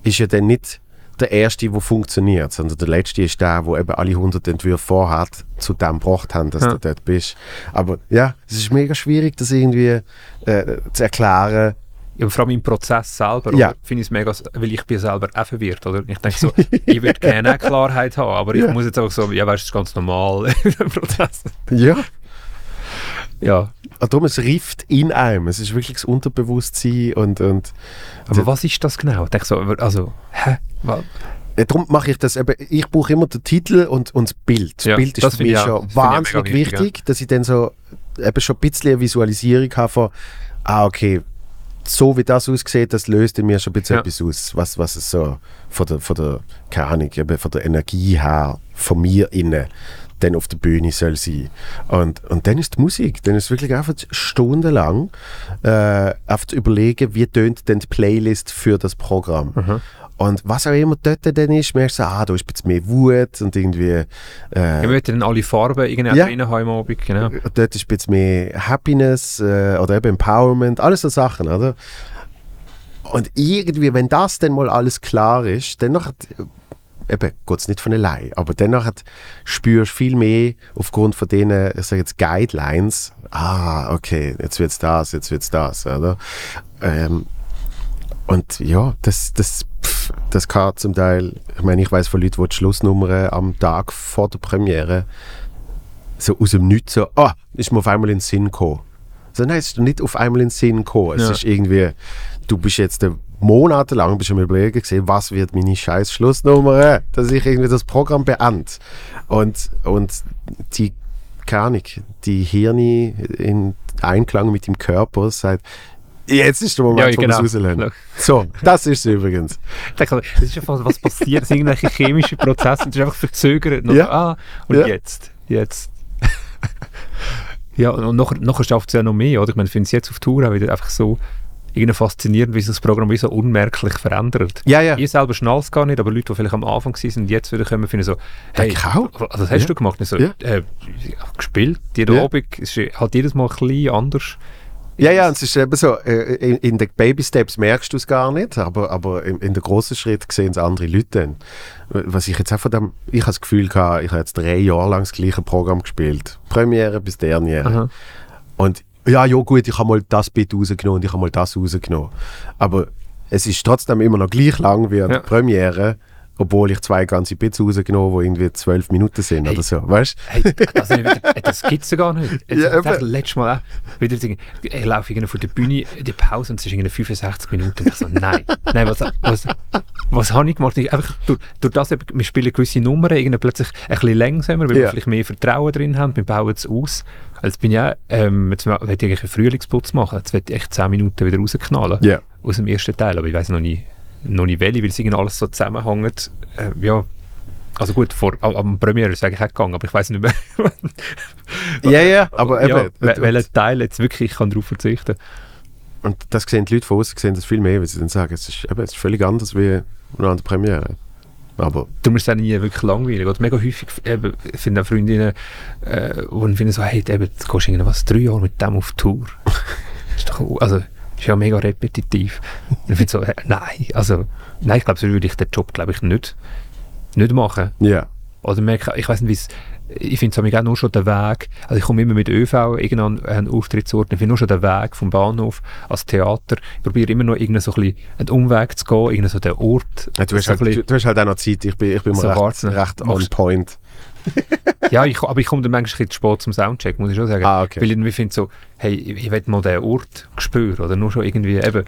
ist ja dann nicht der erste, der funktioniert, sondern der letzte ist der, der eben alle 100 Entwürfe vorhat, zu dem gebracht haben, dass ja. du dort bist. Aber ja, es ist mega schwierig, das irgendwie äh, zu erklären. Ja, vor allem im Prozess selber, ja. finde ich es mega, weil ich bin selber auch verwirrt, oder? Ich denke so, ich würde gerne Klarheit haben, aber ja. ich muss jetzt auch so, ja, weißt du, das ist ganz normal im Prozess. Ja. Ja. Ah, darum, es rift in einem. Es ist wirklich das Unterbewusstsein und... und Aber was ist das genau? Ich so, also, hä? Was? Ja, darum mache ich das eben, ich brauche immer den Titel und, und das Bild. Das ja, Bild ist für mich schon wahnsinnig wichtig, wichtig ja. dass ich dann so eben schon ein bisschen eine Visualisierung habe von, ah okay, so wie das aussieht, das löst in mir schon ein bisschen ja. etwas aus, was, was es so von der, von der, keine Ahnung, eben von der Energie her, von mir innen dann auf der Bühne soll sein. Und, und dann ist die Musik, dann ist wirklich einfach stundenlang äh, einfach zu überlegen, wie tönt denn die Playlist für das Programm. Mhm. Und was auch immer dort dann ist, merkst du, ah, da ist ein bisschen mehr Wut und irgendwie... Äh, ja, wir dann alle Farben irgendwie ja. drin haben Abend, genau. Dort ist ein bisschen mehr Happiness äh, oder eben Empowerment, alles so Sachen, oder? Und irgendwie, wenn das dann mal alles klar ist, dann noch eben geht es nicht von allein. Aber dennoch spürst du viel mehr aufgrund von denen, ich sage jetzt Guidelines, ah, okay, jetzt wird es das, jetzt wird es das, oder? Ähm, und ja, das, das, das kann zum Teil, ich meine, ich weiß von Leuten, die die Schlussnummern am Tag vor der Premiere so aus dem Nichts so, ah, ist mir auf einmal in den Sinn gekommen. So, nein, es ist nicht auf einmal in den Sinn gekommen. Es ja. ist irgendwie, du bist jetzt der monatelang bist du mir überlegen gesehen, was wird meine scheiß Schlussnummer, dass ich irgendwie das Programm beende. Und, und die, keine Ahnung, die Hirne in Einklang mit dem Körper sagt, Jetzt ist der Moment, ja, genau. wo wir es rauslassen. So, das ist es übrigens. das ist einfach, was passiert, es sind irgendwelche chemischen Prozesse, das ist einfach verzögert. Ja. Ah, und ja. jetzt, jetzt. ja, und nachher, nachher schafft es ja noch mehr, oder? Ich meine, ich finde es jetzt auf Tour auch wieder einfach so, irgendwie faszinierend, wie sich das Programm wie so unmerklich verändert. Ja, ja. Ich selber schnall es gar nicht, aber Leute, die vielleicht am Anfang waren und jetzt wieder kommen, finden so, hey, auch. Also, was hast ja. du gemacht? Ich so, ja. äh, gespielt, jeden ja. Abend, ist halt jedes Mal ein bisschen anders. Ja, ja, es ist eben so, äh, in, in den Baby Steps merkst du es gar nicht, aber, aber in, in den großen Schritt sehen es andere Leute dann. Was ich jetzt auch von dem, ich habe das Gefühl gehabt, ich habe jetzt drei Jahre lang das gleiche Programm gespielt. Premiere bis Derniere. Und ja, ja gut, ich habe mal das Bit rausgenommen und ich habe mal das rausgenommen. Aber es ist trotzdem immer noch gleich lang wie eine ja. Premiere, obwohl ich zwei ganze Bits rausgenommen habe, die irgendwie zwölf Minuten sind hey. oder so, weißt hey, also, Das gibt es ja gar nicht. Jetzt, ja, ich letztes Mal auch, wieder, ich laufe irgendwie von der Bühne in die Pause und es ist irgendwie 65 Minuten und ich so, nein, nein, was, was, was habe ich gemacht? Ich, einfach durch, durch das, wir spielen gewisse Nummern irgendwie plötzlich ein bisschen langsamer, weil ja. wir vielleicht mehr Vertrauen drin haben, wir bauen es aus Jetzt bin ich auch, ähm, jetzt will ich einen Frühlingsputz machen. Jetzt will ich echt 10 Minuten wieder rausknallen. Yeah. Aus dem ersten Teil. Aber ich weiß noch nicht, noch nicht welche, weil es irgendwie alles so zusammenhängt. Äh, ja, also gut, vor, am Premiere ist es eigentlich auch gegangen, aber ich weiß nicht mehr. ja, ja, aber eben. Ja, welcher Teil jetzt wirklich, ich kann darauf verzichten. Und das sehen die Leute von außen sehen das viel mehr, weil sie dann sagen, es ist, eben, es ist völlig anders wie an der Premiere. Aber du musst auch nie wirklich langweilig. Oder mega häufig eben, ich finde auch Freundinnen, äh, die finden so, hey, eben, du gehst was, drei Jahre mit dem auf Tour. ist doch, also, ist ja mega repetitiv. Ich finde so, äh, nein, also, nein, ich glaube, so würde ich den Job, glaube ich, nicht, nicht machen. Ja. Yeah. Oder merke, ich weiß nicht, wie es ich finde es auch nur schon der Weg, also ich komme immer mit ÖV irgendwann einen Auftrittsort, ich finde nur schon den Weg vom Bahnhof als Theater, ich probiere immer noch irgendeinen so ein einen Umweg zu gehen, irgendeinen so den Ort. Ja, du, hast halt, du, du, hast halt auch noch Zeit, ich bin, ich bin so recht, recht on point. ja, ich, aber ich komme dann manchmal ein bisschen spät zum Soundcheck, muss ich schon sagen. Ah, okay. Weil ich finde so, hey, ich will mal den Ort spüren oder nur schon irgendwie eben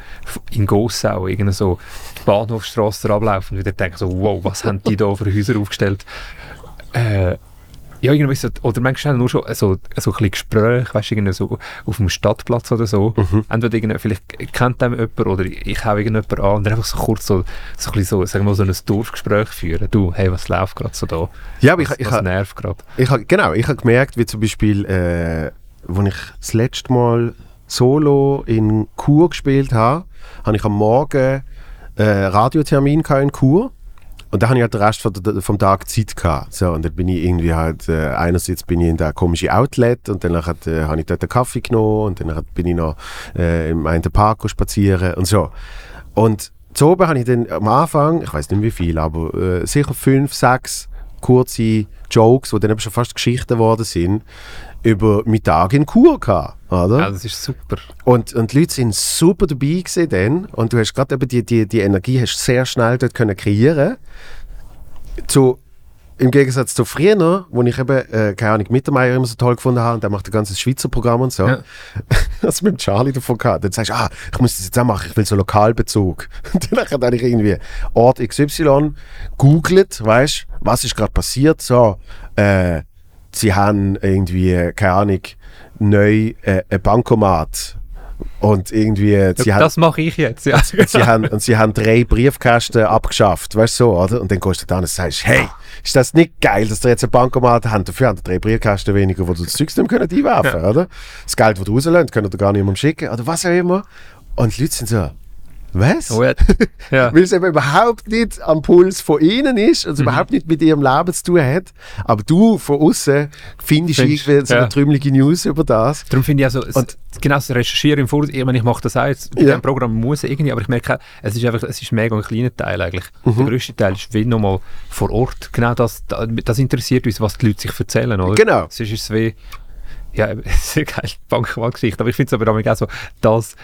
in Gossau, irgendwie so die Bahnhofstrasse ablaufen und wieder denken so, wow, was haben die da für Häuser aufgestellt? Äh, ja, irgendwie so, oder manchmal nur schon so, so ein bisschen Gespräch, weißt du, so auf dem Stadtplatz oder so. Mhm. Entweder irgendwie, vielleicht kennt dem jemand oder ich hau irgendjemand an und dann einfach so kurz so, so ein bisschen so, sagen wir mal, so ein Dorfgespräch führen. Du, hey, was läuft gerade so da? Ja, aber ich, was, ich, was ha- nervt gerade? ich, genau, ich habe gemerkt, wie zum Beispiel, äh, als ich das letzte Mal Solo in Chur gespielt habe, habe ich am Morgen äh, Radiotermin in Chur. Und da habe ich halt den Rest von der, vom Tag Zeit gehabt. So, und dann bin ich irgendwie halt, äh, einerseits bin ich in der komischen Outlet und dann äh, habe ich dort einen Kaffee genommen und dann bin ich noch äh, im einen Park spazieren und so. Und zu oben habe ich dann am Anfang, ich weiß nicht wie viel, aber äh, sicher fünf, sechs kurze Jokes, die dann eben schon fast Geschichten geworden sind, über meinen Tag in Kur gehabt, oder? Ja, das ist super. Und, und die Leute sind super dabei gewesen dann. Und du hast gerade eben die, die, die Energie hast sehr schnell dort können kreieren zu, Im Gegensatz zu früher, wo ich eben, äh, keine Ahnung, Mittermeier immer so toll gefunden habe und der macht ein ganzes Schweizer Programm und so. Ja. Das mit dem Charlie davon gehabt. Dann sagst du, ah, ich muss das jetzt auch machen, ich will so Lokalbezug. Und dann habe ich irgendwie Ort XY googelt, weißt was ist gerade passiert? So, äh, sie haben irgendwie, keine Ahnung, neu äh, ein Bankomat. Und irgendwie, sie haben, das mache ich jetzt, ja. und sie, haben, und sie haben drei Briefkästen abgeschafft, weißt du so, oder? Und dann gehst du da und sagst, hey, ist das nicht geil, dass ihr jetzt ein Bankomat habt? Dafür haben drei Briefkästen weniger, wo du das Zeug nicht mehr können einwerfen oder? Das Geld, das du rauslöst, könnt ihr gar niemandem schicken, oder was auch immer. Und die Leute sind so, was? Oh, ja. ja. Weil es eben überhaupt nicht am Puls von ihnen ist, Mhm. also überhaupt nicht mit ihrem Leben zu tun hat. Aber du von außen findest Findest, irgendwie so eine ja. trümmelige News über das. Darum finde ich also, es, Und- genau das Recherchieren im Voraus, ich meine, ich mache das auch jetzt, bei Ja. diesem Programm muss irgendwie, aber ich merke auch, es ist einfach, es ist mega ein kleiner Teil eigentlich. Mhm. Der grösste Teil ist wie nochmal vor Ort. Genau das, das interessiert uns, was die Leute sich erzählen, oder? Genau. Sonst ist es wie, ja, es ist eine geile Bankwahlgeschichte, aber ich finde es aber auch so, dass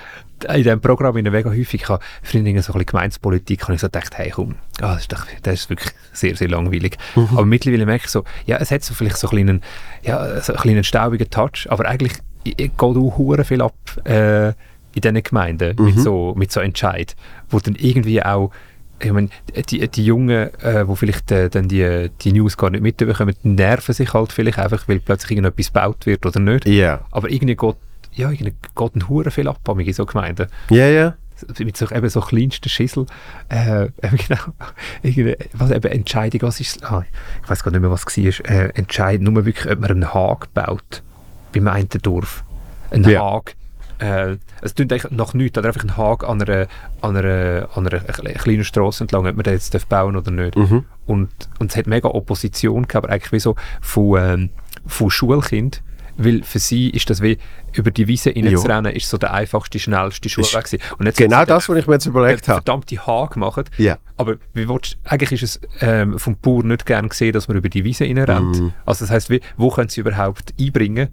in diesem Programm in mega häufig, früher irgendwie so ein bisschen Gemeinspolitik, habe ich so gedacht, hey komm, ah, das, ist doch, das ist wirklich sehr, sehr langweilig. Aber mittlerweile merke ich so, ja, es hat so vielleicht so einen kleinen, ja, so einen kleinen staubigen Touch, aber eigentlich geht auch hure viel ab äh, in diesen Gemeinden mit, so, mit so Entscheid, wo dann irgendwie auch ich meine, die, die Jungen, äh, die vielleicht äh, dann die, die News gar nicht mitbekommen, nerven sich halt vielleicht einfach, weil plötzlich irgendetwas gebaut wird oder nicht. Ja. Aber irgendwie geht, ja, irgendwie geht ein Hure viel ab in so Gemeinden. Ja, ja. Mit so, eben so kleinsten Schissel. Äh, eben genau. Was eben Entscheidung, was ist, ah, ich weiß gar nicht mehr, was es war. Äh, Entscheidung, nur wirklich, ob man einen Hag baut. Beim einen Dorf. Ein Ja. Hag. Äh, es tut eigentlich noch nichts, oder einfach ein Hag an einer, an einer, an einer kle- kleinen Straße entlang, ob man den jetzt darf bauen oder nicht. Mhm. Und, und es hat mega Opposition gehabt, aber eigentlich wie so von, ähm, von Schulkind, weil für sie ist das wie über die Wiese reinzurennen, ist so der einfachste, schnellste Schulweg gewesen. Und jetzt Genau das, was ich mir jetzt überlegt habe. verdammte Haar gemacht. Ja. Aber wie willst, eigentlich ist es ähm, vom Bauer nicht gern gesehen, dass man über die Wiese reinrennt. Mhm. Also das heisst, wie, wo können sie überhaupt einbringen,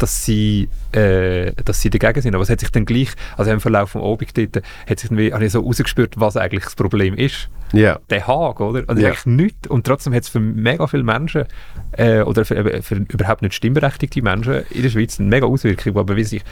dass sie, äh, dass sie dagegen sind. Aber es hat sich dann gleich, also im Verlauf vom Abend dort, hat sich dann wie, habe ich so rausgespürt, was eigentlich das Problem ist Ja. der Hag, oder? Und Ja. eigentlich nichts. Und trotzdem hat es für mega viele Menschen, äh, oder für, für überhaupt nicht stimmberechtigte Menschen in der Schweiz eine mega Auswirkung, aber wie sich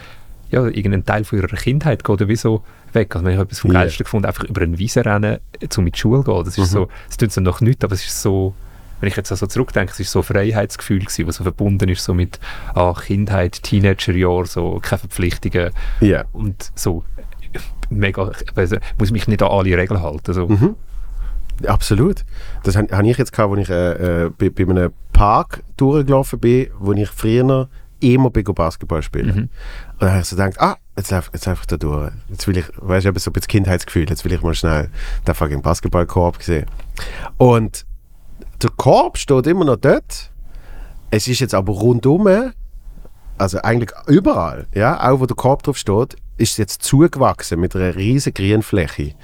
ja, irgendein Teil von ihrer Kindheit geht oder wieso weg. Also ich habe etwas vom Ja. Geilsten gefunden, einfach über eine Wiese rennen, äh, um in die Schule zu gehen. Das ist so, es tut so noch nichts, aber es ist so, wenn ich jetzt also zurückdenke, es ist so ein Freiheitsgefühl gewesen, was so verbunden ist so mit ah, Kindheit, Teenagerjahr, so keine Verpflichtungen Ja. und so mega, also, muss mich nicht an alle Regeln halten. So. Mhm. Absolut. Das habe hab ich jetzt gehabt, als ich äh, äh, bei, bei einem Park durchgelaufen bin, wo ich früher immer bin Basketball spielen. Mhm. Und dann habe ich so gedacht, ah, jetzt lauf, jetzt ich da durch. Jetzt will ich, weißt du, eben so ein bisschen Kindheitsgefühl, jetzt will ich mal schnell den fucking Basketballkorb sehen. Und der Korb steht immer noch dort. Es ist jetzt aber rundum, also eigentlich überall, ja, auch wo der Korb drauf steht, ist es jetzt zugewachsen mit einer riesen Grünfläche.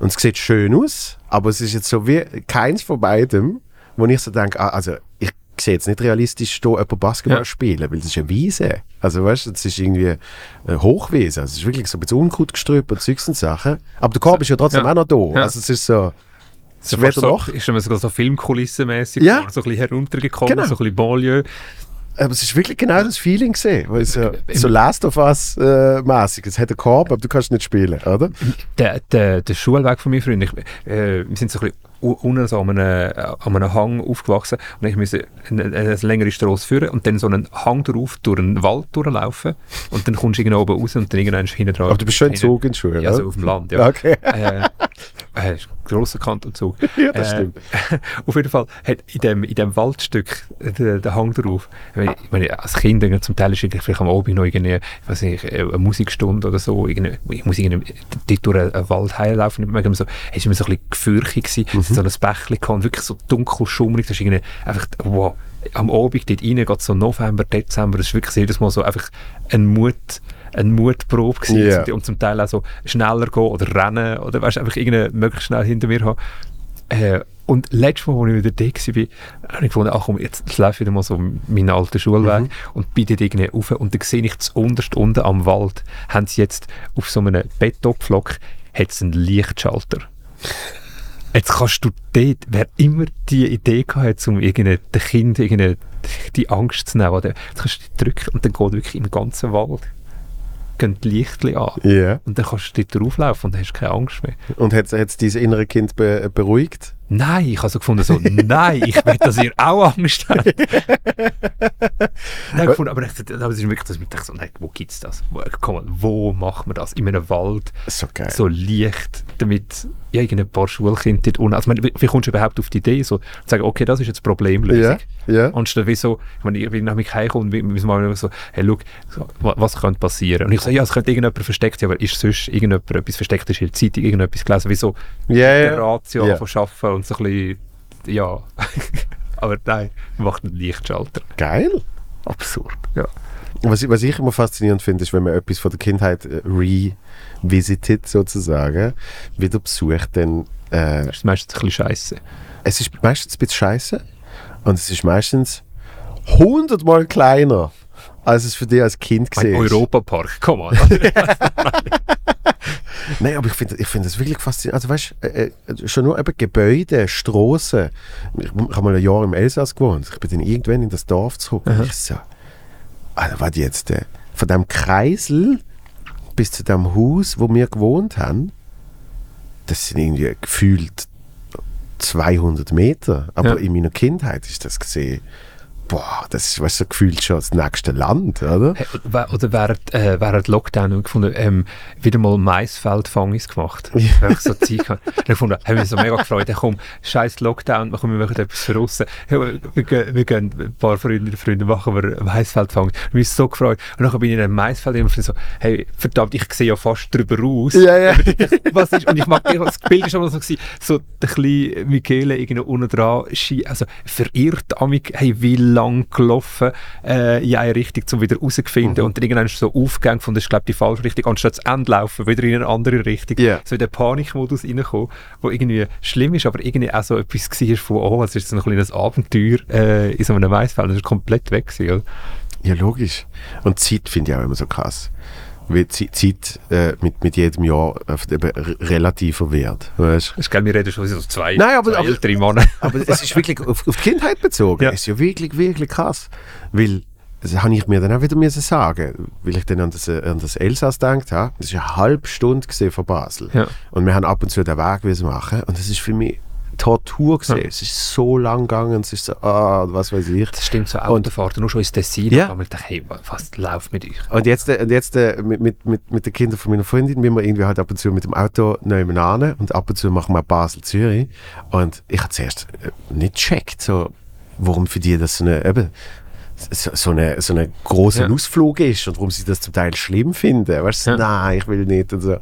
Und es sieht schön aus, aber es ist jetzt so wie keins von beidem, wo ich so denke, ah, also ich sehe jetzt nicht realistisch da jemand Basketball Ja. spielen, weil das ist eine Wiese. Also weißt du, das ist irgendwie eine Hochwiese. Also es ist wirklich so ein bisschen Unkrautgestrüpp und Zeugs und Sachen. Aber der Korb ist ja trotzdem Ja. auch noch da. Ja. Also es ist so, Es ist so, noch. Ist mir sogar so filmkulissenmäßig Ja. so ein bisschen heruntergekommen, Genau. so ein bisschen Banlieue. Aber es ist wirklich genau das Feeling gesehen. Weil es ja Im- so Last of Us äh, mäßig. Es hat einen Korb, aber du kannst nicht spielen, oder? Der, der, der Schulweg von meinen Freunden, ich, äh, wir sind so ein bisschen unten so an einem, äh, an einem Hang aufgewachsen und ich musste eine, eine längere Straße führen und dann so einen Hang drauf durch einen Wald durchlaufen und dann kommst du irgendwo oben raus und dann irgendwann hinten dran. Aber du bist schon in Zug in Schule, Ja, so oder? auf dem Land, ja. Okay. äh, äh, grosser Kantonzug. Ja, das Äh, stimmt. auf jeden Fall hat in dem, in dem Waldstück äh, der, der Hang drauf. Ich meine, ich als Kind zum Teil ist irgendwie vielleicht am Abend noch irgendwie, ich weiß nicht, äh, eine Musikstunde oder so. Ich muss irgendwie dort durch einen, Wald immer so, es war immer so ein bisschen gefürchtig gewesen. Mhm. Es hat so ein gehabt, und wirklich so dunkel, schummrig. Das ist irgendwie einfach, wow. Am Abend dort rein, geht so November, Dezember, das ist wirklich jedes Mal so einfach ein Mut, eine Mutprobe gewesen. Ja. Und zum Teil auch so schneller gehen oder rennen oder weißt, einfach irgendwie möglichst schnell hinter mir haben. Äh, und letztes Mal, als ich wieder da war, habe ich gefunden, ach komm, jetzt, jetzt laufe ich wieder mal so meinen alten Schulweg und bin dort irgendwie rauf und dann sehe ich zuunterst unten am Wald, haben sie jetzt auf so einem Betonpflock hat's einen Lichtschalter. Jetzt kannst du dort, wer immer die Idee gehabt hat, um irgendein Kind irgendwie die Angst zu nehmen, oder, jetzt kannst du die drücken und dann geht wirklich im ganzen Wald gehen die Lichtchen an. Ja. Und dann kannst du dort drauflaufen und dann hast du keine Angst mehr. Und hat es dieses innere Kind be beruhigt? Nein, ich habe so gefunden, so, nein, ich will, dass ihr auch Angst habt. nein, gefunden, aber ich, das ist wirklich, dass ich dachte, so, nein, wo gibt es das? Wo, komm, wo macht man das? In einem Wald, So geil. so leicht, damit ja, irgendein paar Schulkinder dort unten, also meine, wie, wie kommst du überhaupt auf die Idee, so, zu sagen, okay, das ist jetzt die Problemlösung. Ja, ja. Anstatt wie so, ich meine, ich bin nach mich heimgekommen und wir mal so, hey, schau, so, wa- was könnte passieren? Und ich so, ja, es könnte irgendjemand versteckt sein, aber ist sonst irgendjemand etwas versteckt, ist in der Zeitung irgendetwas gelesen, wie so Ja, der ja. Ratio Ja. von Arbeiten und so ein bisschen, ja. aber nein, macht einen Lichtschalter. Geil. Absurd. Ja. Was, ich- was ich immer faszinierend finde, ist, wenn man etwas von der Kindheit äh, revisitet, sozusagen, wieder besucht, dann äh, Das ist meistens ein bisschen scheiße. es ist meistens ein bisschen scheiße und es ist meistens hundertmal kleiner, als es für dich als Kind gesehen Europapark, komm mal. Nein, aber ich finde ich find das wirklich faszinierend. Also weißt äh, äh, schon nur eben Gebäude, Strassen. Ich, ich habe mal ein Jahr im Elsass gewohnt. Ich bin dann irgendwann in das Dorf zurück. Und ich so, also was jetzt, äh, von dem Kreisel bis zu dem Haus, wo wir gewohnt haben, das sind irgendwie gefühlt 200 Meter. Aber Ja. in meiner Kindheit ist das gesehen, boah, das ist weißt, so gefühlt schon das nächste Land, oder? Oder während, äh, während Lockdown habe ich gefunden, ähm, wieder mal Maisfeldfangis gemacht. Ja. Ich so Zeit. Und ich gefunden, haben wir so mega gefreut, hey, komm, scheiß Lockdown, wir wir machen etwas für draussen. Hey, wir, gehen, wir gehen, ein paar Freunde, Freunde machen wir Maisfeldfang. Ich bin so gefreut. Und dann bin ich in einem Maisfeld und ich so, hey, verdammt, ich sehe ja fast drüber raus. Ja, ja. Was ist, und ich mag, das Bild ist immer so gewesen, so der kleine Michele irgendwie unten dran, also verirrt amig, hey, wie lang gelaufen, äh, in eine Richtung, um wieder rauszufinden und dann irgendwann ist so aufgegangen von, das ist glaube die falsche Richtung, anstatt zu Ende laufen, wieder in eine andere Richtung, Ja. so in den Panikmodus reinkommen, wo irgendwie schlimm ist, aber irgendwie auch so etwas war von, oh, es ist so ein kleines Abenteuer äh, in so einem Maisfeld, das ist komplett weg gewesen, oder? Ja, logisch. Und Zeit finde ich auch immer so krass. Zi- Zeit äh, mit, mit jedem Jahr eben relativer wird. Weißt? Das ich, wir reden schon so zwei, Nein, aber- zwei aber- ältere Männer. Aber es ist wirklich auf, auf die Kindheit bezogen. Ja. Es ist ja wirklich, wirklich krass. Weil, das habe ich mir dann auch wieder müssen sagen, weil ich dann an das, an das Elsass gedacht habe. Das ist eine halbe Stunde von Basel. Ja. Und wir haben ab und zu den Weg müssen machen. Und das ist für mich Tortur gesehen. Ja. Es ist so lang gegangen. Es ist so, ah, was weiß ich. Das stimmt, so Und- Autofahrten, nur schon ins Tessin. Ja. Ich dachte, hey, was läuft mit euch? Und jetzt, äh, und jetzt äh, mit, mit, mit, mit den Kindern von meiner Freundin, wir wir irgendwie halt ab und zu mit dem Auto nebenan und ab und zu machen wir Basel-Zürich. Und ich habe zuerst äh, nicht gecheckt, so, warum für die das so eine, eben, so, so eine, so eine große Ja. Ausflug ist und warum sie das zum Teil schlimm finden. Weißt du, Ja. nein, ich will nicht und so.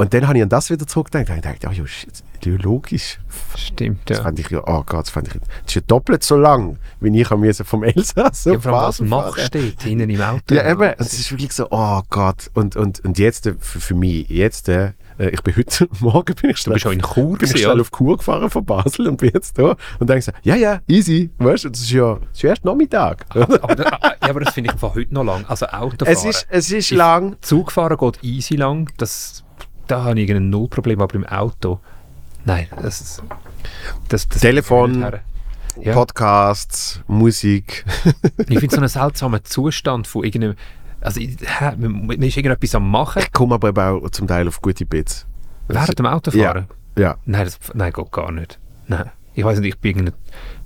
Und dann habe ich an das wieder zurückgedacht und ich dachte, ja, ja, shit, ja, logisch. Stimmt, Das ja. fand ich ja, oh Gott, das fand ich, das ist ja doppelt so lang, wie ich vom Elsass Ja, vor allem, was machst du dort hinten im Auto? Ja, eben. Es ist wirklich so, oh Gott. Und, und, und jetzt, äh, für, für mich, jetzt, äh, ich bin heute Morgen bin ich Du schnell, bist auch in Chur bin ich schnell oder? auf Chur gefahren von Basel und bin jetzt da und denke so, ja, ja, easy. Weißt du, das ist ja, das ist ja erst Nachmittag. aber, aber, ja, aber das finde ich von heute noch lang. Also Autofahren. es ist, es ist lang. Zugfahren geht easy lang. Das, da habe ich ein Null-Problem, aber im Auto, Nein, das ist... Das, das Telefon. Ja. Podcasts, Musik. Ich finde so einen seltsamen Zustand von irgendeinem... Also, hä, man, ist irgendetwas am Machen Ich komme aber auch zum Teil auf gute Bits. während dem Autofahren. Ja. Nein, das, nein, geht gar nicht. Nein. Ich weiß nicht, ich bin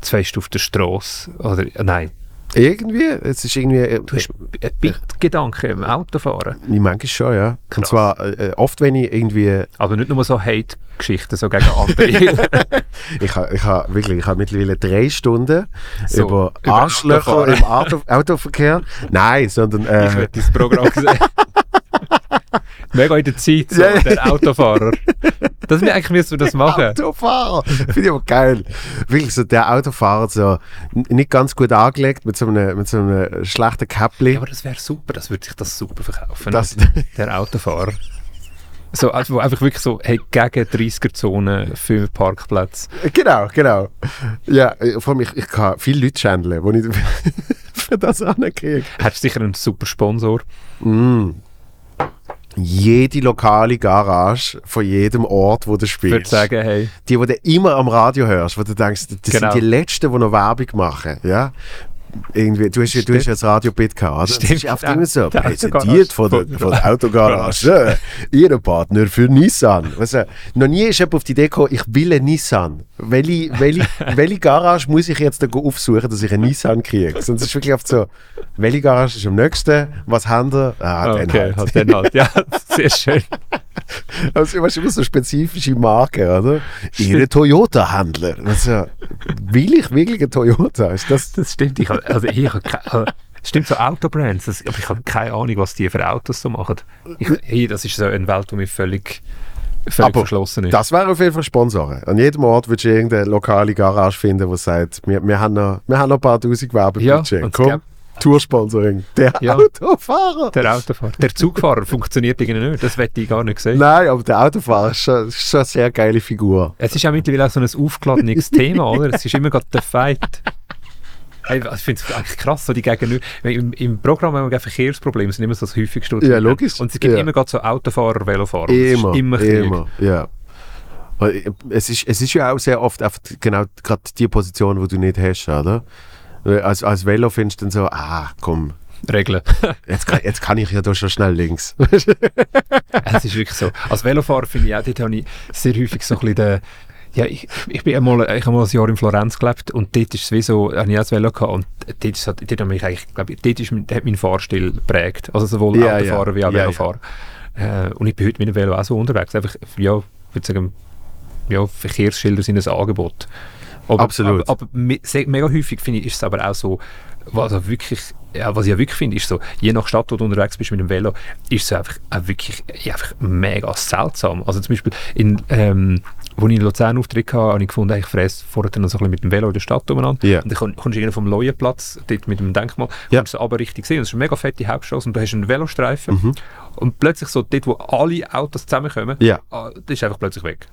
zwei Stunden auf der Straße. Oder, nein. Irgendwie, es ist irgendwie... äh, Du hast einen Bitgedanken im Autofahren. Ich manchmal schon, ja. Und Krass. zwar äh, oft, wenn ich irgendwie... Aber nicht nur so Hate-Geschichten so gegen andere. Ich habe ich ha wirklich, ich habe mittlerweile drei Stunden So, über über Arschlöcher Autofahren. im Auto, Autoverkehr. Nein, sondern... ich Äh, werde das Programm sehen. Mega in der Zeit, so, der Autofahrer. Das eigentlich müssen wir das machen. Autofahrer! Finde ich aber geil. Wirklich so der Autofahrer, so nicht ganz gut angelegt, mit so einem, mit so einem schlechten Käppli. Ja, aber das wäre super, das würde sich das super verkaufen. Das- der Autofahrer. So, also, wo einfach wirklich so, hey, gegen 30er-Zone für Parkplätze. Genau, genau. Ja, äh, vor allem, ich, ich kann viele Leute schändeln, die ich für das ankriege. Hättest sicher einen super Sponsor. Mm. Jede lokale Garage von jedem Ort, wo du Ich spielst. sagen, hey, die, die du immer am Radio hörst, wo du denkst, das Genau. sind die Letzten, die noch Werbung machen. Ja? Irgendwie, du hast, ja- du hast ja das Radio-Bit gehabt, oder? Stimmt, Das ist oft immer so, der präsentiert von der, von der Autogarage. Ihr Partner für Nissan. Du, noch nie ist jemand auf die Idee gekommen, ich will einen Nissan. Welche, welche, welche Garage muss ich jetzt da aufsuchen, dass ich einen Nissan kriege? Sonst ist wirklich oft so, welche Garage ist am nächsten? Was haben wir? Ah, den okay, halt. halt den halt. Ja, sehr schön. Also, weißt du, immer so spezifische Marken, oder? Ihre Toyota-Händler. Also, will ich wirklich einen Toyota? Ist das, Das stimmt. Ich, also, ich, also, stimmt so Autobrands, das, aber ich habe keine Ahnung, was die für Autos so machen. Ich, hey, das ist so eine Welt, die mir völlig, völlig Aber verschlossen ist. das wäre auf jeden Fall Sponsoren. An jedem Ort würdest du irgendeine lokale Garage finden, die sagt, wir, wir, haben, noch, wir haben noch ein paar tausend Werbebudget. Ja, Komm, Toursponsoring. Der Ja. Autofahrer. der Autofahrer. Der Zugfahrer funktioniert irgendwie nicht. Das wette ich gar nicht sehen. Nein, aber der Autofahrer ist schon, ist schon eine sehr geile Figur. Es ist auch mittlerweile auch so ein aufgeladenes Thema, oder? Es ist immer gerade der Fight. Hey, ich finde es eigentlich krass, so die Gegenüber. Im, Im Programm haben wir Verkehrsprobleme, sind immer so das häufigste. Ja, logisch. Und es gibt Ja. immer gerade so Autofahrer, Velofahrer. Immer, immer Krieg. immer, ja. Äh, Es ist, es ist ja auch sehr oft einfach genau gerade die Position, die du nicht hast, oder? Weil Als, als Velo findest du dann so, ah, komm, Regeln. jetzt kann, jetzt kann ich ja da schon schnell links. es ist wirklich so. Als Velofahrer finde ich auch, dort habe ich sehr häufig so ein bisschen den, ja, ich, ich bin einmal, ich habe mal ein Jahr in Florenz gelebt und dort ist es wie so, habe ich auch das Velo gehabt und dort, ist, es- dort, habe ich eigentlich, glaube ich, dort ist, hat mein Fahrstil geprägt. Also sowohl Ja, Autofahrer ja. wie auch Ja, ja. Velofahrer. Äh, und ich bin heute mit dem Velo auch so unterwegs. Einfach, ja, ich würde sagen, ja, Verkehrsschilder sind ein Angebot. Aber, Absolut. Aber, aber me- mega häufig finde ich, ist es aber auch so, was, also wirklich, ja, was ich ja wirklich finde, ist so, je nach Stadt, wo du unterwegs bist mit dem Velo, ist es einfach, auch wirklich einfach mega seltsam. Also zum Beispiel, in, ähm, wo ich in Luzern Auftritt hatte, habe ich gefunden, ich fräse vorher dann so ein bisschen mit dem Velo in der Stadt umeinander. Ja. Und dann komm- kommst du irgendwie vom Leuenplatz, dort mit dem Denkmal, Ja. kommst du aber richtig sehen. Es ist eine mega fette Hauptstraße und du hast einen Velostreifen. Mhm. Und plötzlich so dort, wo alle Autos zusammenkommen, Ja. ah, das ist einfach plötzlich weg.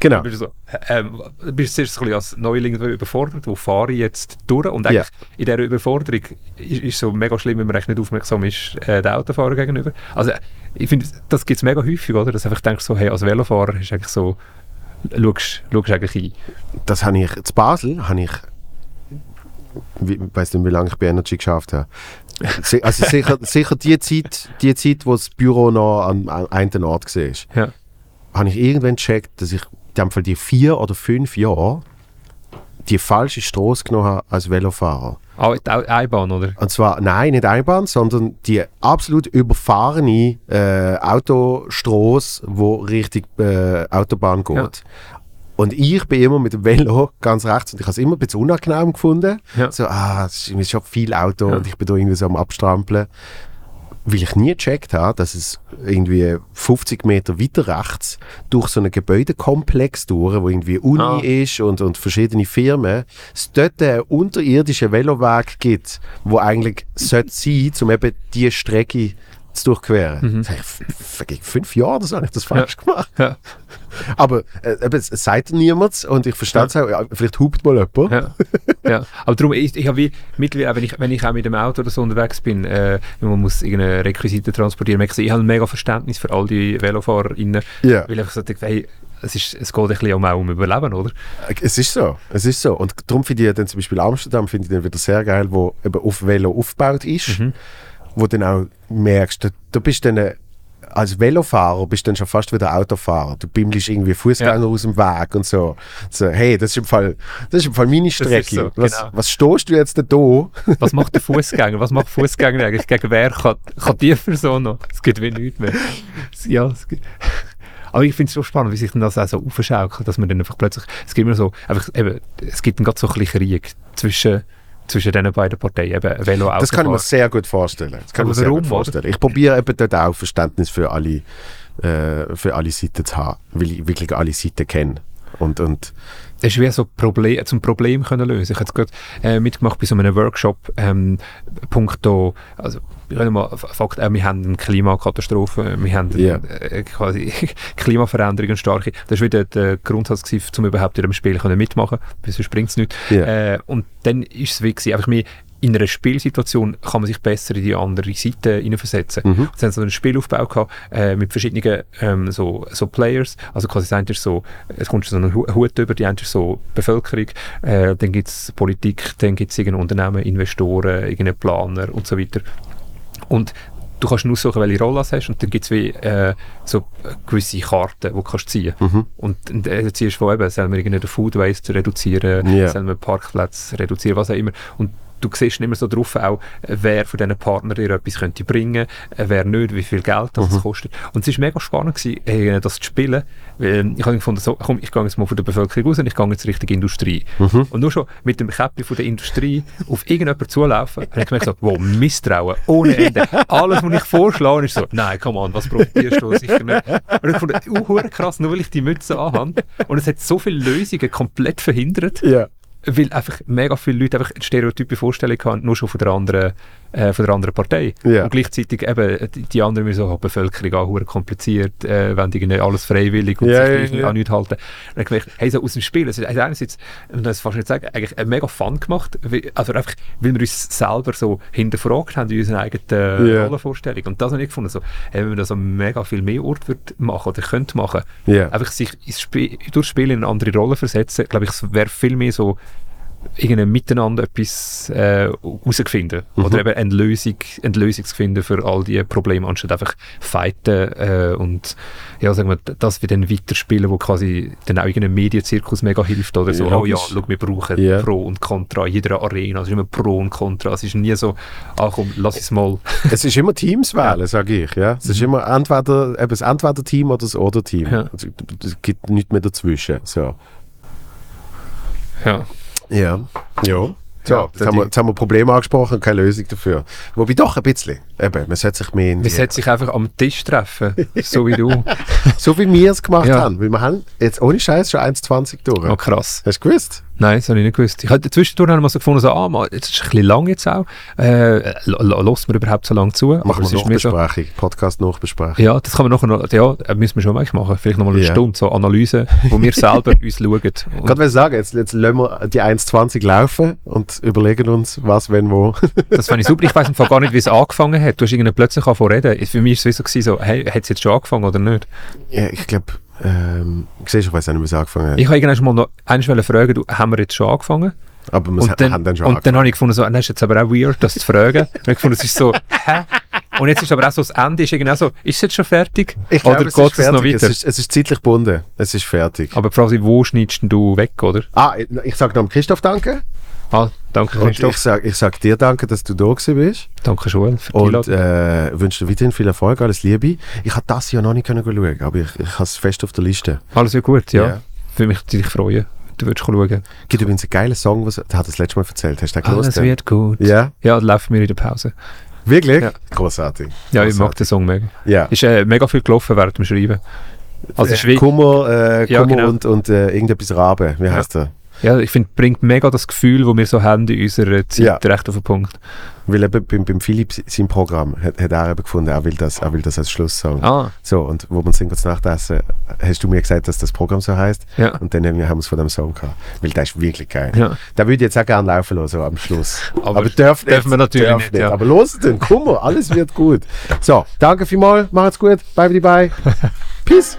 Genau. Dann bist du so, ähm, du bist zuerst ein bisschen als Neuling überfordert, wo fahre ich jetzt durch? Und eigentlich in dieser Überforderung ist, ist so mega schlimm, wenn man echt nicht aufmerksam ist, äh, den Autofahrer gegenüber. Also ich finde, das gibt es mega häufig, oder? Dass du einfach denkst, so, hey, als Velofahrer ist eigentlich so, schaust, schaust eigentlich ein. Das habe ich, zu Basel habe ich, ich weiß nicht, wie lange ich bei Energy geschafft habe. Also sicher, sicher die Zeit, die Zeit, wo das Büro noch an, an einem Ort war, Ja. habe ich irgendwann gecheckt, dass ich dem Fall die vier oder fünf Jahre die falsche Straße genommen habe als Velofahrer. Ah, die Au- Einbahn, oder? Und zwar, nein, nicht Einbahn, sondern die absolut überfahrene äh, Autostraße, wo Richtung äh, Autobahn geht. Ja. Und ich bin immer mit dem Velo ganz rechts und ich habe es immer ein bisschen unangenehm gefunden. Ja. So, ah, es ist schon viel Auto Ja. und ich bin da irgendwie so am Abstrampeln. Weil ich nie gecheckt habe, dass es irgendwie 50 Meter weiter rechts durch so einen Gebäudekomplex durch, wo irgendwie Uni Ah. ist und, und verschiedene Firmen, es dort einen unterirdischen Veloweg gibt, wo eigentlich sollte sein, um eben diese Strecke zu durchqueren. Mhm. Das habe ich fünf Jahre so habe ich das falsch gemacht. Ja. Aber äh, eben, es, sagt niemand und ich verstehe es auch, ja, vielleicht hupt mal jemand. Ja. ja. Aber darum, ich, ich habe wie mittlerweile, wenn ich, wenn ich auch mit dem Auto oder so unterwegs bin, äh, man muss irgendeine Requisite transportieren, ich, ich habe ein mega Verständnis für all die VelofahrerInnen, Ja. weil ich so denke, hey, es, ist, es geht ein bisschen um, auch um Überleben, oder? Es ist so, es ist so. Und darum finde ich dann zum Beispiel Amsterdam finde ich dann wieder sehr geil, wo eben auf Velo aufgebaut ist, Mhm. Wo dann auch merkst, du, du bist dann äh, als Velofahrer bist dann schon fast wieder Autofahrer. Du bimmelst irgendwie Fußgänger aus dem Weg und so. so. Hey, das ist im Fall, das ist im Fall meine Strecke. so, was, genau. was stehst du jetzt da? Was macht der Fußgänger? Was macht Fußgänger eigentlich? Gegen wer kann, kann die Person noch? Es gibt wie nichts mehr. Ja, es gibt, aber ich finde es so spannend, wie sich dann das auch so aufschaukelt, dass man dann einfach plötzlich, es gibt immer so, einfach eben, es gibt dann gerade so ein bisschen Krieg zwischen, zwischen diesen beiden Parteien, eben Velo, Das kann ich mir sehr gut vorstellen. Das kann ich mir sehr gut vorstellen. Ich probiere eben dort auch Verständnis für alle, äh, für alle Seiten zu haben, weil ich wirklich alle Seiten kenne. Und, und Es ist wie so Problem, zum Problem können lösen. Ich habe jetzt gerade äh, mitgemacht bei so einem Workshop, ähm, punkto, also ich mal Fakt, äh, wir haben eine Klimakatastrophe, wir haben Ja. äh, quasi Klimaveränderungen starke. Das war wieder der Grundsatz, gewesen, um überhaupt in dem Spiel können mitmachen weil sonst bringt es nichts. Ja. Äh, und dann ist es wirklich, einfach mehr in einer Spielsituation kann man sich besser in die andere Seite hineinversetzen. Mhm. Sie haben so einen Spielaufbau gehabt, äh, mit verschiedenen ähm, so, so Players. Also quasi das eine ist so, es kommt so einen Hu- Hut über, die eine ist so Bevölkerung, äh, dann gibt es Politik, dann gibt es irgendein Unternehmen, Investoren, irgendeinen Planer und so weiter. Und du kannst nur aussuchen, welche Rolle du hast und dann gibt es wie äh, so gewisse Karten, die du kannst ziehen Mhm. Und dann äh, ziehst du von eben, sollen wir irgendwie den Food Waste reduzieren, Ja. sollen wir Parkplätze reduzieren, was auch immer. Und du siehst immer so drauf auch, wer von diesen Partnern dir etwas könnte bringen, äh, wer nicht, wie viel Geld das, das kostet. Und es war mega spannend, gewesen, äh, das zu spielen. Weil ich habe gefunden, so, komm, ich gehe jetzt mal von der Bevölkerung raus und ich gehe jetzt Richtung Industrie. Und nur schon mit dem Käppchen von der Industrie auf irgendjemanden zulaufen, habe ich gemerkt, so, wow, Misstrauen, ohne Ende. Alles, was ich vorschlage, ist so, nein, komm an, was profitierst du sicher nicht. Und ich fand, uh, krass, nur weil ich die Mütze anhabe. Und es hat so viele Lösungen komplett verhindert ja. Weil einfach mega viele Leute einfach eine stereotype Vorstellung haben, nur schon von der anderen, äh, von der anderen Partei. Ja. Und gleichzeitig eben, die, die anderen müssen so, Bevölkerung auch kompliziert, äh, wenn die alles freiwillig und Ja, sich ja. an nichts halten. Und dann gedacht, hey, so aus dem Spiel, es ist einerseits, man das fast nicht sagen, eigentlich äh, mega Fun gemacht, weil, also einfach, weil wir uns selber so hinterfragt haben in unserer eigenen Ja. Rollenvorstellung. Und das habe ich gefunden, so, hey, wenn man das an mega viel mehr Ort machen oder könnte machen, einfach sich ins Spiel, durchs Spiel in eine andere Rolle versetzen, glaube ich, es wäre viel mehr so irgendein Miteinander etwas äh, herausfinden. Mhm. Oder eben eine Lösung, eine Lösung zu finden für all diese Probleme, anstatt einfach fighten äh, und ja, sagen wir, das wir dann weiterspielen, wo quasi dann auch irgendein Medienzirkus mega hilft oder so, Ja, oh ja, schau, wir brauchen Ja. Pro und Contra in jeder Arena, es ist immer Pro und Contra, es ist nie so, ah komm, lass es mal. Es ist immer Teams wählen, sage ich. Ja? Es ist immer entweder eben das Entweder-Team oder das Oder-Team. Mhm. Ja. Also, Es gibt nichts mehr dazwischen. So. Ja. Ja. Ja. So, Ja, jetzt, haben wir, jetzt haben wir Probleme angesprochen und keine Lösung dafür. Wobei doch ein bisschen. Eben, man sollte sich mehr in Wir die, sollten sich einfach am Tisch treffen, so wie du. So wie wir es gemacht Ja. haben. Weil wir haben jetzt ohne Scheiß schon 1,20 durch. Oh, krass. Hast du gewusst? Nein, das habe ich nicht gewusst. Ich hatte zwischendurch haben wir so gefunden, so, ah, mal, jetzt ist es ein bisschen lang jetzt auch. Äh, lässt man überhaupt so lange zu? Machen wir mir so, Nachbesprechung, Podcast-Nachbesprechung. ja, das kann man nachher noch, ja, äh, müssen wir schon mal machen. Vielleicht nochmal eine Ja. Stunde, so Analyse, wo wir selber uns schauen. Und Gerade will sagen, jetzt, jetzt lassen wir die 1,20 laufen und überlegen uns, was, wenn, wo. das fand ich super. Ich weiß Fall gar nicht, wie es angefangen hat. Du hast irgendwie plötzlich angefangen zu reden. Für mich ist es so, so hey, hat es jetzt schon angefangen oder nicht? ja, ich glaube, ähm, siehst ich weiß nicht, wie es angefangen hat. Ich habe irgendwann mal noch wollen fragen, du, haben wir jetzt schon angefangen? Aber wir Und dann, haben dann schon und dann habe ich gefunden, so, das ist jetzt aber auch weird, das zu fragen. Ich gefunden, es ist so, hä? Und jetzt ist aber auch so, das Ende ist irgendwie so, ist es jetzt schon fertig? Ich Oder glaube, es geht ist es noch weiter? Es ist, es ist zeitlich gebunden. Es ist fertig. aber die Frage ist, wo schneidest du weg, oder? Ah, ich, ich sage noch Christoph Danke. Ah, danke Und ich Christoph. sage ich sag dir Danke, dass du da gewesen bist. Danke Joel für die Und äh, wünsche dir weiterhin viel Erfolg, alles Liebe. Ich habe das Jahr noch nicht können schauen, aber ich, ich habe es fest auf der Liste. Alles wird gut, ja. ja. Würde mich dich freuen. Du würdest schauen. gibt übrigens einen geilen Song, was der hat das letzte Mal erzählt. Hast du den Alles gehört? wird gut. Ja, Ja, das läuft mir in der Pause. wirklich? Ja. Großartig. Ja, ich mag den Song mega. Ja. Ist äh, mega viel gelaufen während dem Schreiben. Also Äh, Kummer, äh, Ja, Kummer genau. und, und äh, irgendetwas Rabe. Wie heißt der? Ja, ich finde, bringt mega das Gefühl, das wir so haben in unserer Zeit, Ja. recht auf den Punkt. Weil eben beim, beim Philipp sein Programm hat, hat er eben gefunden, er will das, er will das als Schlusssong. Ah, So, und wo wir sind kurz nachdessen, hast du mir gesagt, dass das Programm so heißt. ja. Und dann haben wir es von dem Song gehabt. Weil der ist wirklich geil. ja. Da würde ich jetzt auch gerne laufen lassen, am Schluss. Aber Aber, nicht. dürfen wir natürlich darf nicht, ja. Aber los den, guck mal, alles wird gut. So, danke vielmals, macht's gut, bye bye bye. Peace.